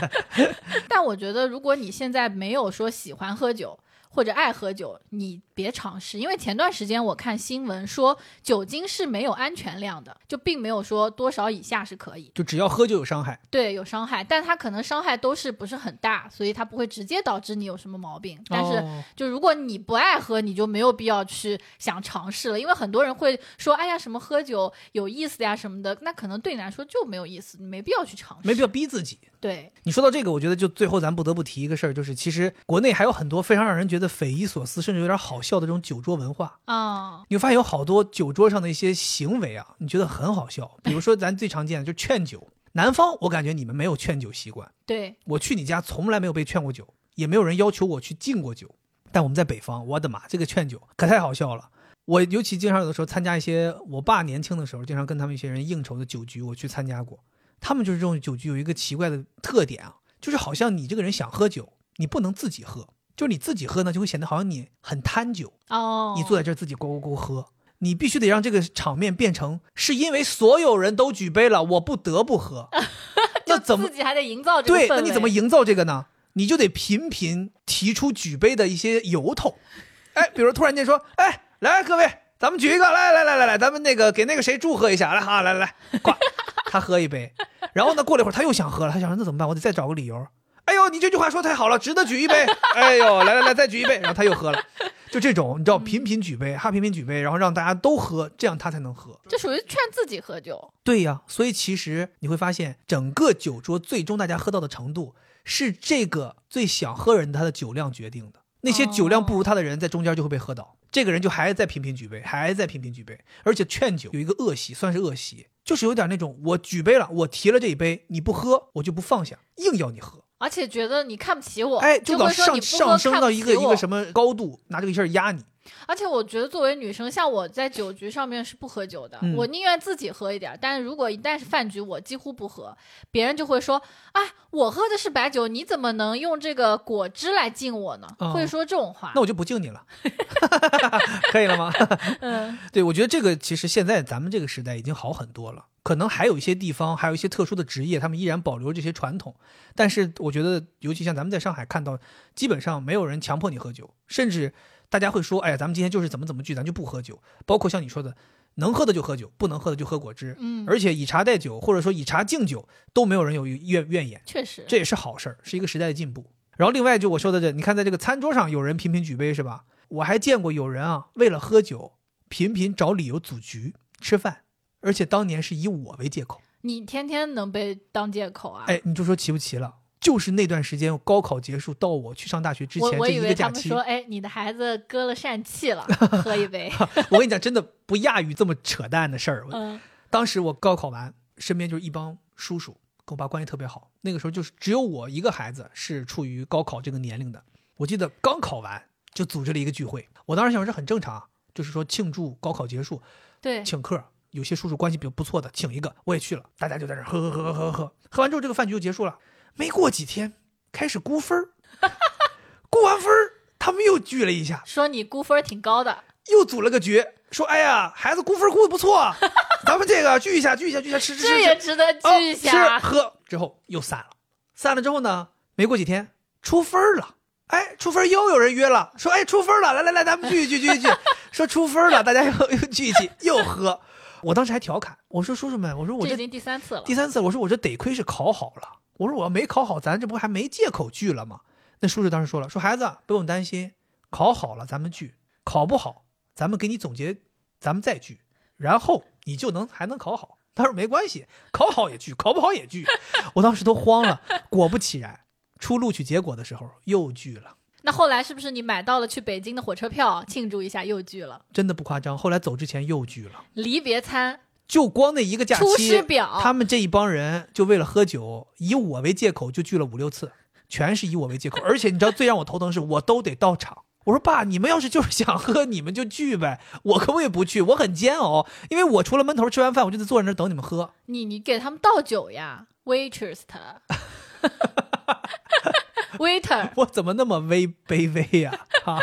(laughs) 但我觉得，如果你现在没有说喜欢喝酒或者爱喝酒，你别尝试，因为前段时间我看新闻说酒精是没有安全量的，就并没有说多少以下是可以，就只要喝就有伤害。对，有伤害，但它可能伤害都是不是很大，所以它不会直接导致你有什么毛病，但是。哦就如果你不爱喝，你就没有必要去想尝试了，因为很多人会说，哎呀，什么喝酒有意思呀什么的，那可能对你来说就没有意思，你没必要去尝试。没必要逼自己。对，你说到这个，我觉得就最后咱不得不提一个事儿，就是其实国内还有很多非常让人觉得匪夷所思，甚至有点好笑的这种酒桌文化。啊、你会发现有好多酒桌上的一些行为啊，你觉得很好笑。比如说咱最常见的就劝酒，南方我感觉你们没有劝酒习惯，对，我去你家从来没有被劝过酒，也没有人要求我去敬过酒。但我们在北方，我的妈，这个劝酒可太好笑了。我尤其经常有的时候参加一些我爸年轻的时候，经常跟他们一些人应酬的酒局，我去参加过。他们就是这种酒局有一个奇怪的特点啊，就是好像你这个人想喝酒，你不能自己喝，就是你自己喝呢，就会显得好像你很贪酒。哦，你坐在这儿自己咕咕咕喝，你必须得让这个场面变成是因为所有人都举杯了，我不得不喝。(laughs) 那怎么自己还得营造这个对？那你怎么营造这个呢？你就得频频提出举杯的一些由头。哎，比如突然间说，哎，来各位，咱们举一个，来来来来来，咱们那个给那个谁祝贺一下，来好，来来来，呱，(laughs) 他喝一杯，然后呢，过了一会儿他又想喝了，他想说那怎么办？我得再找个理由。哎呦，你这句话说太好了，值得举一杯。(laughs) 哎呦，来来来，再举一杯，然后他又喝了，就这种，你知道，频频举杯，他频频举杯，然后让大家都喝，这样他才能喝。这属于劝自己喝酒。对呀，所以其实你会发现，整个酒桌最终大家喝到的程度，是这个最想喝人的他的酒量决定的。那些酒量不如他的人，在中间就会被喝倒。这个人就还在频频举杯，还在频频举杯，而且劝酒有一个恶习，算是恶习，就是有点那种我举杯了，我提了这一杯，你不喝，我就不放下，硬要你喝。而且觉得你看不起我，就会说上你上升到一个一个什么高度，拿这个事儿压你。而且我觉得作为女生，像我在酒局上面是不喝酒的，嗯我宁愿自己喝一点儿。但是如果一旦是饭局，我几乎不喝，别人就会说：“啊，我喝的是白酒，你怎么能用这个果汁来敬我呢？”哦会说这种话。那我就不敬你了，(laughs) 可以了吗？嗯，(laughs) 对，我觉得这个其实现在咱们这个时代已经好很多了。可能还有一些地方，还有一些特殊的职业，他们依然保留这些传统。但是我觉得，尤其像咱们在上海看到，基本上没有人强迫你喝酒，甚至大家会说：“哎呀，咱们今天就是怎么怎么聚，咱就不喝酒。”包括像你说的，能喝的就喝酒，不能喝的就喝果汁。嗯而且以茶代酒，或者说以茶敬酒，都没有人有怨怨言。确实，这也是好事儿，是一个时代的进步。然后另外就我说的这，你看在这个餐桌上有人频频举杯是吧？我还见过有人啊，为了喝酒，频频找理由组局吃饭，而且当年是以我为借口。你天天能被当借口啊？哎，你就说奇不奇了？就是那段时间高考结束到我去上大学之前这我我以为一个假期，他们说：“哎，你的孩子割了疝气了，(laughs) 喝一杯。(laughs) 我跟你讲，真的不亚于这么扯淡的事儿。嗯当时我高考完，身边就是一帮叔叔，跟我爸关系特别好。那个时候就是只有我一个孩子是处于高考这个年龄的。我记得刚考完就组织了一个聚会，我当时想说这很正常，就是说庆祝高考结束，对，请客。有些叔叔关系比较不错的，请一个，我也去了。大家就在这喝喝喝喝喝喝，喝完之后这个饭局就结束了。没过几天，开始估分儿，估完分儿，他们又聚了一下，说你估分儿挺高的，又组了个局，说哎呀，孩子估分估的不错，(laughs) 咱们这个聚一下，聚一下，聚一下，吃吃吃，这也值得聚一下。吃喝之后又散了，散了之后呢，没过几天出分了，哎，出分又有人约了，说哎出分了，来来来，咱们聚一聚聚一聚，(laughs) 说出分了，大家又又聚一聚，又喝。我当时还调侃我说：“叔叔们，我说我这已经第三次了，第三次，我说我这得亏是考好了。我说我要没考好，咱这不还没借口聚了吗？那叔叔当时说了，说孩子不用担心，考好了咱们聚，考不好咱们给你总结，咱们再聚，然后你就能还能考好。他说没关系，考好也聚，考不好也聚。(laughs) 我当时都慌了。果不其然，出录取结果的时候又聚了。那后来是不是你买到了去北京的火车票，庆祝一下又聚了？真的不夸张，后来走之前又聚了，离别餐。”就光那一个假期，出师表，他们这一帮人就为了喝酒，以我为借口就聚了五六次，全是以我为借口。(laughs) 而且你知道最让我头疼是，我都得到场。我说爸，你们要是就是想喝，你们就聚呗，我可不可以不去？我很煎熬，因为我除了闷头吃完饭，我就得坐在那等你们喝。你你给他们倒酒呀，waitress，waiter。(laughs) (laughs) 我怎么那么微卑微呀？啊！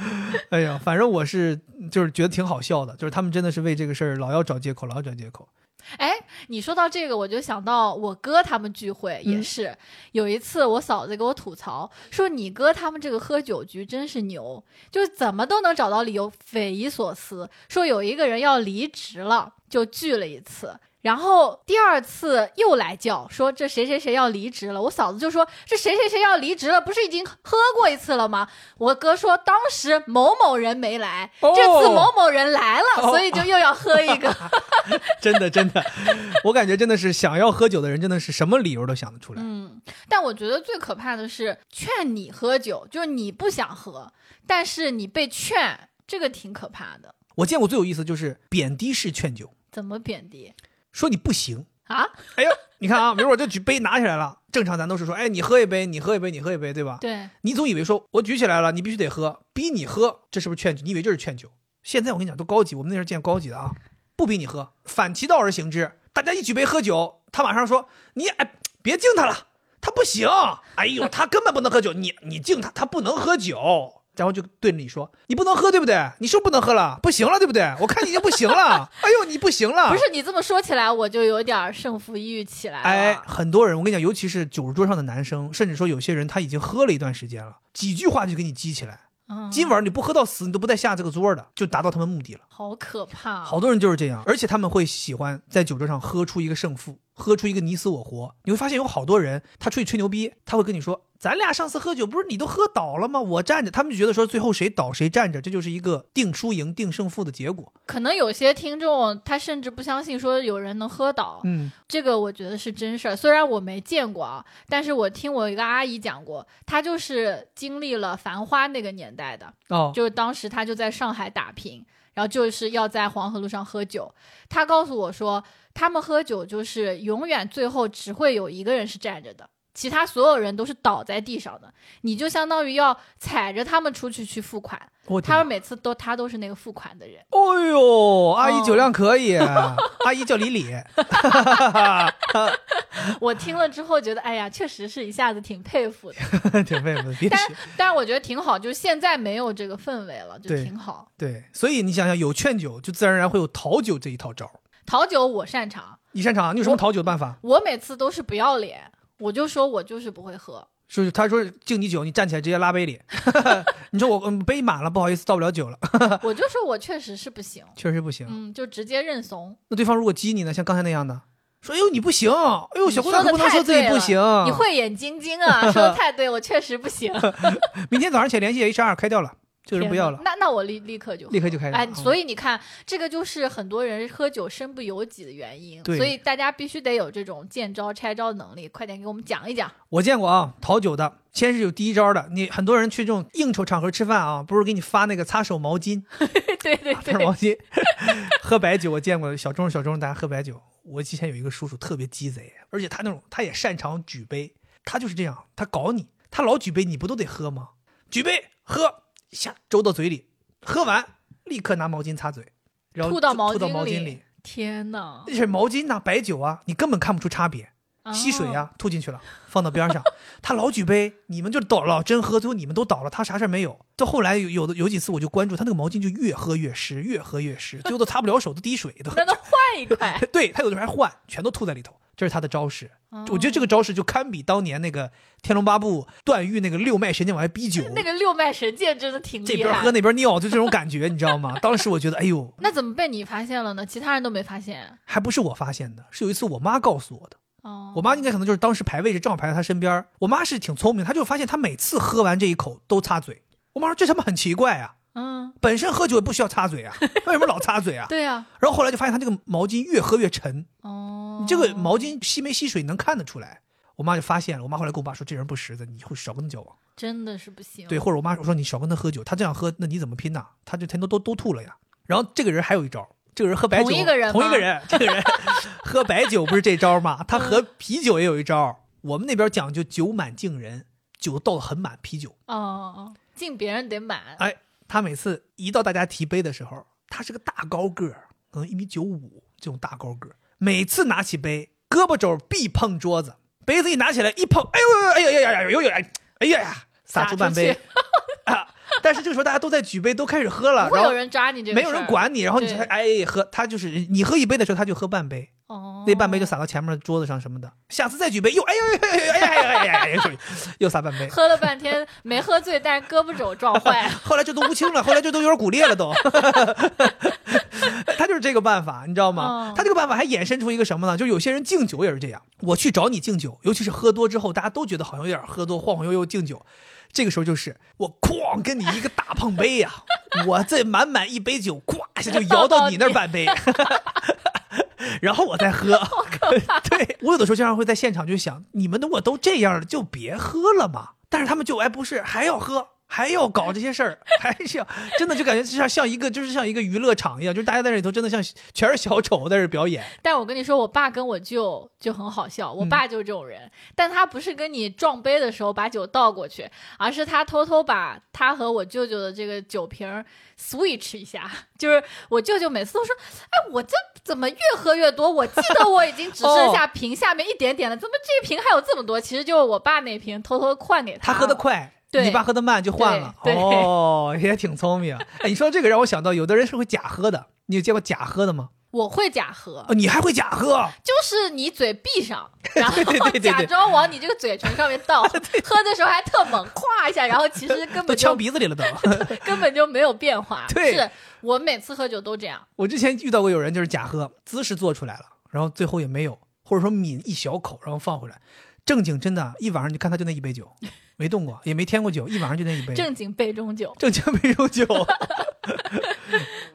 (laughs) 哎呀，反正我是就是觉得挺好笑的，就是他们真的是为这个事儿老要找借口，老要找借口。哎，你说到这个，我就想到我哥他们聚会也是有一次，我嫂子给我吐槽说：“你哥他们这个喝酒局真是牛，就是怎么都能找到理由，匪夷所思。说有一个人要离职了，就聚了一次。”然后第二次又来叫说这谁谁谁要离职了，我嫂子就说这谁谁谁要离职了，不是已经喝过一次了吗？我哥说当时某某人没来，这次某某人来了，所以就又要喝一个。(laughs) 真的真的，我感觉真的是想要喝酒的人真的是什么理由都想得出来。嗯，但我觉得最可怕的是劝你喝酒，就是你不想喝，但是你被劝，这个挺可怕的。我见过最有意思就是贬低式劝酒，怎么贬低？说你不行啊！哎呦，你看啊，比如我这举杯拿起来了，正常咱都是说，哎，你喝一杯，你喝一杯，你喝一杯，对吧？对。你总以为说我举起来了，你必须得喝，逼你喝，这是不是劝酒？你以为这是劝酒？现在我跟你讲，都高级，我们那时候见高级的啊，不逼你喝，反其道而行之。大家一举杯喝酒，他马上说你哎，别敬他了，他不行。哎呦，他根本不能喝酒，你你敬他，他不能喝酒。然后就对着你说：“你不能喝，对不对？你是不是不能喝了？不行了，对不对？我看你已经不行了。(laughs) 哎呦，你不行了！不是你这么说起来，我就有点胜负欲起来了。哎，很多人，我跟你讲，尤其是酒桌上的男生，甚至说有些人他已经喝了一段时间了，几句话就给你激起来。今晚你不喝到死，你都不带下这个桌的，就达到他们目的了。好可怕！好多人就是这样，而且他们会喜欢在酒桌上喝出一个胜负，喝出一个你死我活。你会发现有好多人，他出去吹牛逼，他会跟你说。咱俩上次喝酒不是你都喝倒了吗？我站着，他们就觉得说最后谁倒谁站着，这就是一个定输赢、定胜负的结果。可能有些听众他甚至不相信说有人能喝倒，嗯，这个我觉得是真事儿。虽然我没见过啊，但是我听我一个阿姨讲过，她就是经历了繁花那个年代的哦，就是当时她就在上海打拼，然后就是要在黄河路上喝酒。她告诉我说，他们喝酒就是永远最后只会有一个人是站着的。其他所有人都是倒在地上的，你就相当于要踩着他们出去去付款。他们每次都他都是那个付款的人。哦呦，阿姨酒量可以，(laughs) 阿姨叫李李。(laughs) 我听了之后觉得，哎呀，确实是一下子挺佩服的，(laughs) 挺佩服的。但但是我觉得挺好，就是现在没有这个氛围了，就挺好。对，所以你想想，有劝酒，就自然而然会有讨酒这一套招。讨酒我擅长，你擅长？你有什么讨酒的办法？我每次都是不要脸。我就说，我就是不会喝。是，他说敬你酒，你站起来直接拉杯里。(laughs) 你说我杯满了，不好意思，倒不了酒了。(laughs) (laughs) 我就说我确实是不行，确实不行。嗯，就直接认怂。那对方如果激你呢？像刚才那样的，说哎呦你不行，哎呦小姑娘不能说自己不行。你慧眼金睛啊，说的太对，我确实不行。明天早上起来联系 HR 开掉了。这个人不要了，那那我立立刻就立刻就开始。哎，嗯所以你看，这个就是很多人喝酒身不由己的原因。对所以大家必须得有这种见招拆招的能力，快点给我们讲一讲。我见过啊，讨酒的先是有第一招的，你很多人去这种应酬场合吃饭啊，不是给你发那个擦手毛巾，(laughs) 对对擦手毛，巾，(laughs) 喝白酒我见过，小盅小盅大家喝白酒。我之前有一个叔叔特别鸡贼，而且他那种他也擅长举杯，他就是这样，他搞你，他老举杯，你不都得喝吗？举杯喝，下周到嘴里，喝完立刻拿毛巾擦嘴，然后吐到毛吐到巾里毛巾里，天哪！那是毛巾呐、白酒啊，你根本看不出差别。吸水呀啊，吐进去了，放到边上。他老举杯，你们就倒老，真喝，最后你们都倒了，他啥事儿没有。到后来有有的有几次我就关注他那个毛巾就越喝越湿，越喝越湿，最后都擦不了手，都滴水都。那他换一块。(laughs) 对他有的时候还换，全都吐在里头，这是他的招式。哦我觉得这个招式就堪比当年那个《天龙八部》段誉那个六脉神剑往外逼酒，(laughs) 那个六脉神剑真的挺厉害。这边喝那边尿，就这种感觉，你知道吗？(laughs) 当时我觉得，哎呦，那怎么被你发现了呢？其他人都没发现。还不是我发现的，是有一次我妈告诉我的。哦，我妈应该可能就是当时排位置正好排在她身边。我妈是挺聪明，她就发现她每次喝完这一口都擦嘴。我妈说这他妈很奇怪啊，嗯，本身喝酒也不需要擦嘴啊，(laughs) 为什么老擦嘴啊？对啊、然后后来就发现他这个毛巾越喝越沉，哦，你这个毛巾吸没吸水能看得出来。我妈就发现了，我妈后来跟我爸说这人不识字，你以后少跟他交往。真的是不行。对，或者我妈我说你少跟他喝酒，他这样喝那你怎么拼呐？他就全都都都吐了呀。然后这个人还有一招，这个人喝白酒，同一个人同一个人，(laughs) 这个人喝白酒不是这招吗？他喝啤酒也有一招。我们那边讲究酒满敬人，酒倒的很满，啤酒。哦哦哦，敬别人得满。哎，他每次一到大家提杯的时候，他是个大高个儿，可能一米九五这种大高个儿，每次拿起杯，胳膊肘必碰桌子，杯子一拿起来一碰，哎呦哎呀呀呀呀呦呦哎哎呀呀，洒出半杯！(laughs) (laughs) (laughs) 但是这个时候大家都在举杯，都开始喝了，然后有人抓你这个没有人管你，然后你才对哎喝，他就是你喝一杯的时候，他就喝半杯，哦，那半杯就洒到前面的桌子上什么的，下次再举杯又哎呦哎呦哎呦哎呀哎呀，又洒半杯。喝了半天没喝醉，但是胳膊肘撞坏了。后来这都不清了，后来这都有点骨裂了都。他就是这个办法，你知道吗？他这个办法还衍生出一个什么呢？就有些人敬酒也是这样，我去找你敬酒，尤其是喝多之后，大家都觉得好像有点喝多，晃晃悠悠敬酒。这个时候就是我哐跟你一个大碰杯呀、我这满满一杯酒，咵一下就摇到你那半杯，然后我再喝。对我有的时候经常会在现场就想，你们如果都这样了，就别喝了嘛。但是他们就哎不是，还要喝。还要搞这些事儿，(laughs) 还是要真的就感觉就像像一个就是像一个娱乐场一样，就是大家在这里头真的像全是小丑在这表演。但我跟你说，我爸跟我舅就很好笑。我嗯爸就是这种人，但他不是跟你撞杯的时候把酒倒过去，而是他偷偷把他和我舅舅的这个酒瓶 switch 一下。(laughs) 就是我舅舅每次都说：“哎，我这怎么越喝越多？我记得我已经只剩下瓶下面一点点了，怎么这瓶还有这么多？”其实就是我爸那瓶偷偷换给他他。喝得快，对你爸喝得慢就换了。哦，也挺聪明。哎，你说这个让我想到，有的人是会假喝的，你有见过假喝的吗？我会假喝，哦，你还会假喝？(laughs) 就是你嘴闭上，(laughs) 然后假装往你这个嘴唇上面倒，(laughs) 喝的时候还特猛，咵一下，然后其实根都本就呛鼻子里了都。根本就没有变化。对是我每次喝酒都这样。我之前遇到过有人就是假喝，姿势做出来了，然后最后也没有，或者说抿一小口然后放回来。正经真的，一晚上你看他就那一杯酒，(laughs) 没动过，也没添过酒，一晚上就那一杯。正经杯中酒，(laughs) 正经杯中酒。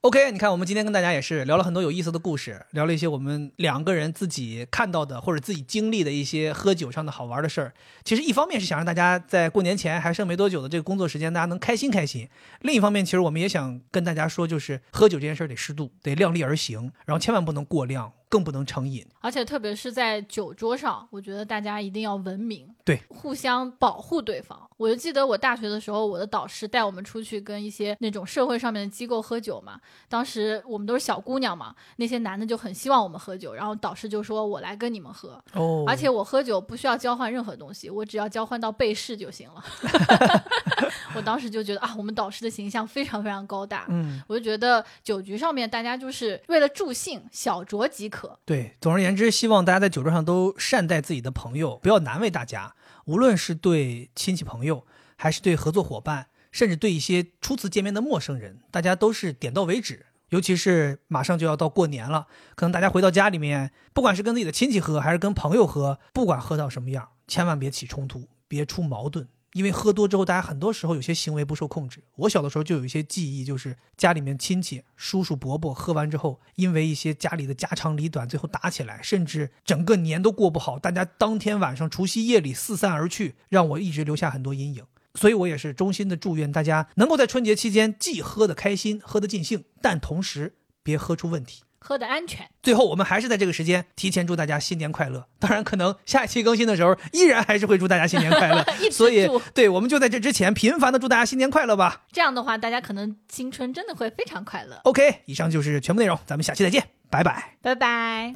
OK，你看，我们今天跟大家也是聊了很多有意思的故事，聊了一些我们两个人自己看到的或者自己经历的一些喝酒上的好玩的事儿。其实一方面是想让大家在过年前还剩没多久的这个工作时间，大家能开心开心；另一方面，其实我们也想跟大家说，就是喝酒这件事儿得适度，得量力而行，然后千万不能过量，更不能成瘾。而且特别是在酒桌上，我觉得大家一定要文明，对，互相保护对方。我就记得我大学的时候，我的导师带我们出去跟一些那种社会上面的机构喝酒嘛。当时我们都是小姑娘嘛，那些男的就很希望我们喝酒，然后导师就说：“我来跟你们喝。”哦而且我喝酒不需要交换任何东西，我只要交换到被试就行了。(laughs) 我当时就觉得啊，我们导师的形象非常非常高大，嗯，我就觉得酒局上面大家就是为了助兴，小酌即可。对，总而言之，希望大家在酒桌上都善待自己的朋友，不要难为大家。无论是对亲戚朋友，还是对合作伙伴，甚至对一些初次见面的陌生人，大家都是点到为止。尤其是马上就要到过年了，可能大家回到家里面，不管是跟自己的亲戚喝，还是跟朋友喝，不管喝到什么样，千万别起冲突，别出矛盾。因为喝多之后，大家很多时候有些行为不受控制。我小的时候就有一些记忆，就是家里面亲戚、叔叔伯伯喝完之后，因为一些家里的家长里短，最后打起来，甚至整个年都过不好，大家当天晚上除夕夜里四散而去，让我一直留下很多阴影。所以我也是衷心的祝愿大家能够在春节期间既喝得开心、喝得尽兴，但同时别喝出问题。喝的安全。最后，我们还是在这个时间提前祝大家新年快乐。当然，可能下一期更新的时候，依然还是会祝大家新年快乐。(laughs) 所以，对，我们就在这之前频繁的祝大家新年快乐吧。这样的话，大家可能新春真的会非常快乐。OK，以上就是全部内容，咱们下期再见，拜拜。拜拜。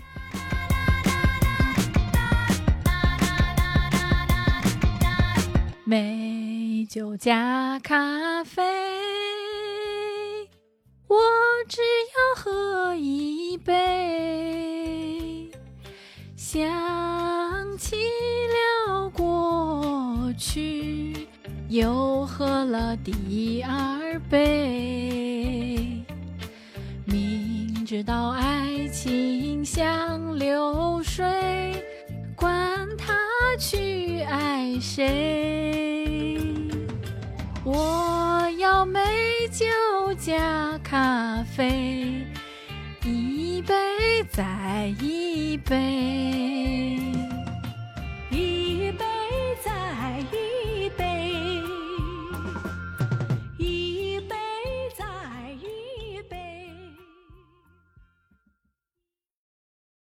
美酒加咖啡，我只要喝一杯。想起了过去，又喝了第二杯。明知道爱情像流水，管他去爱谁。我要美酒加咖啡，一杯再一杯，一杯再一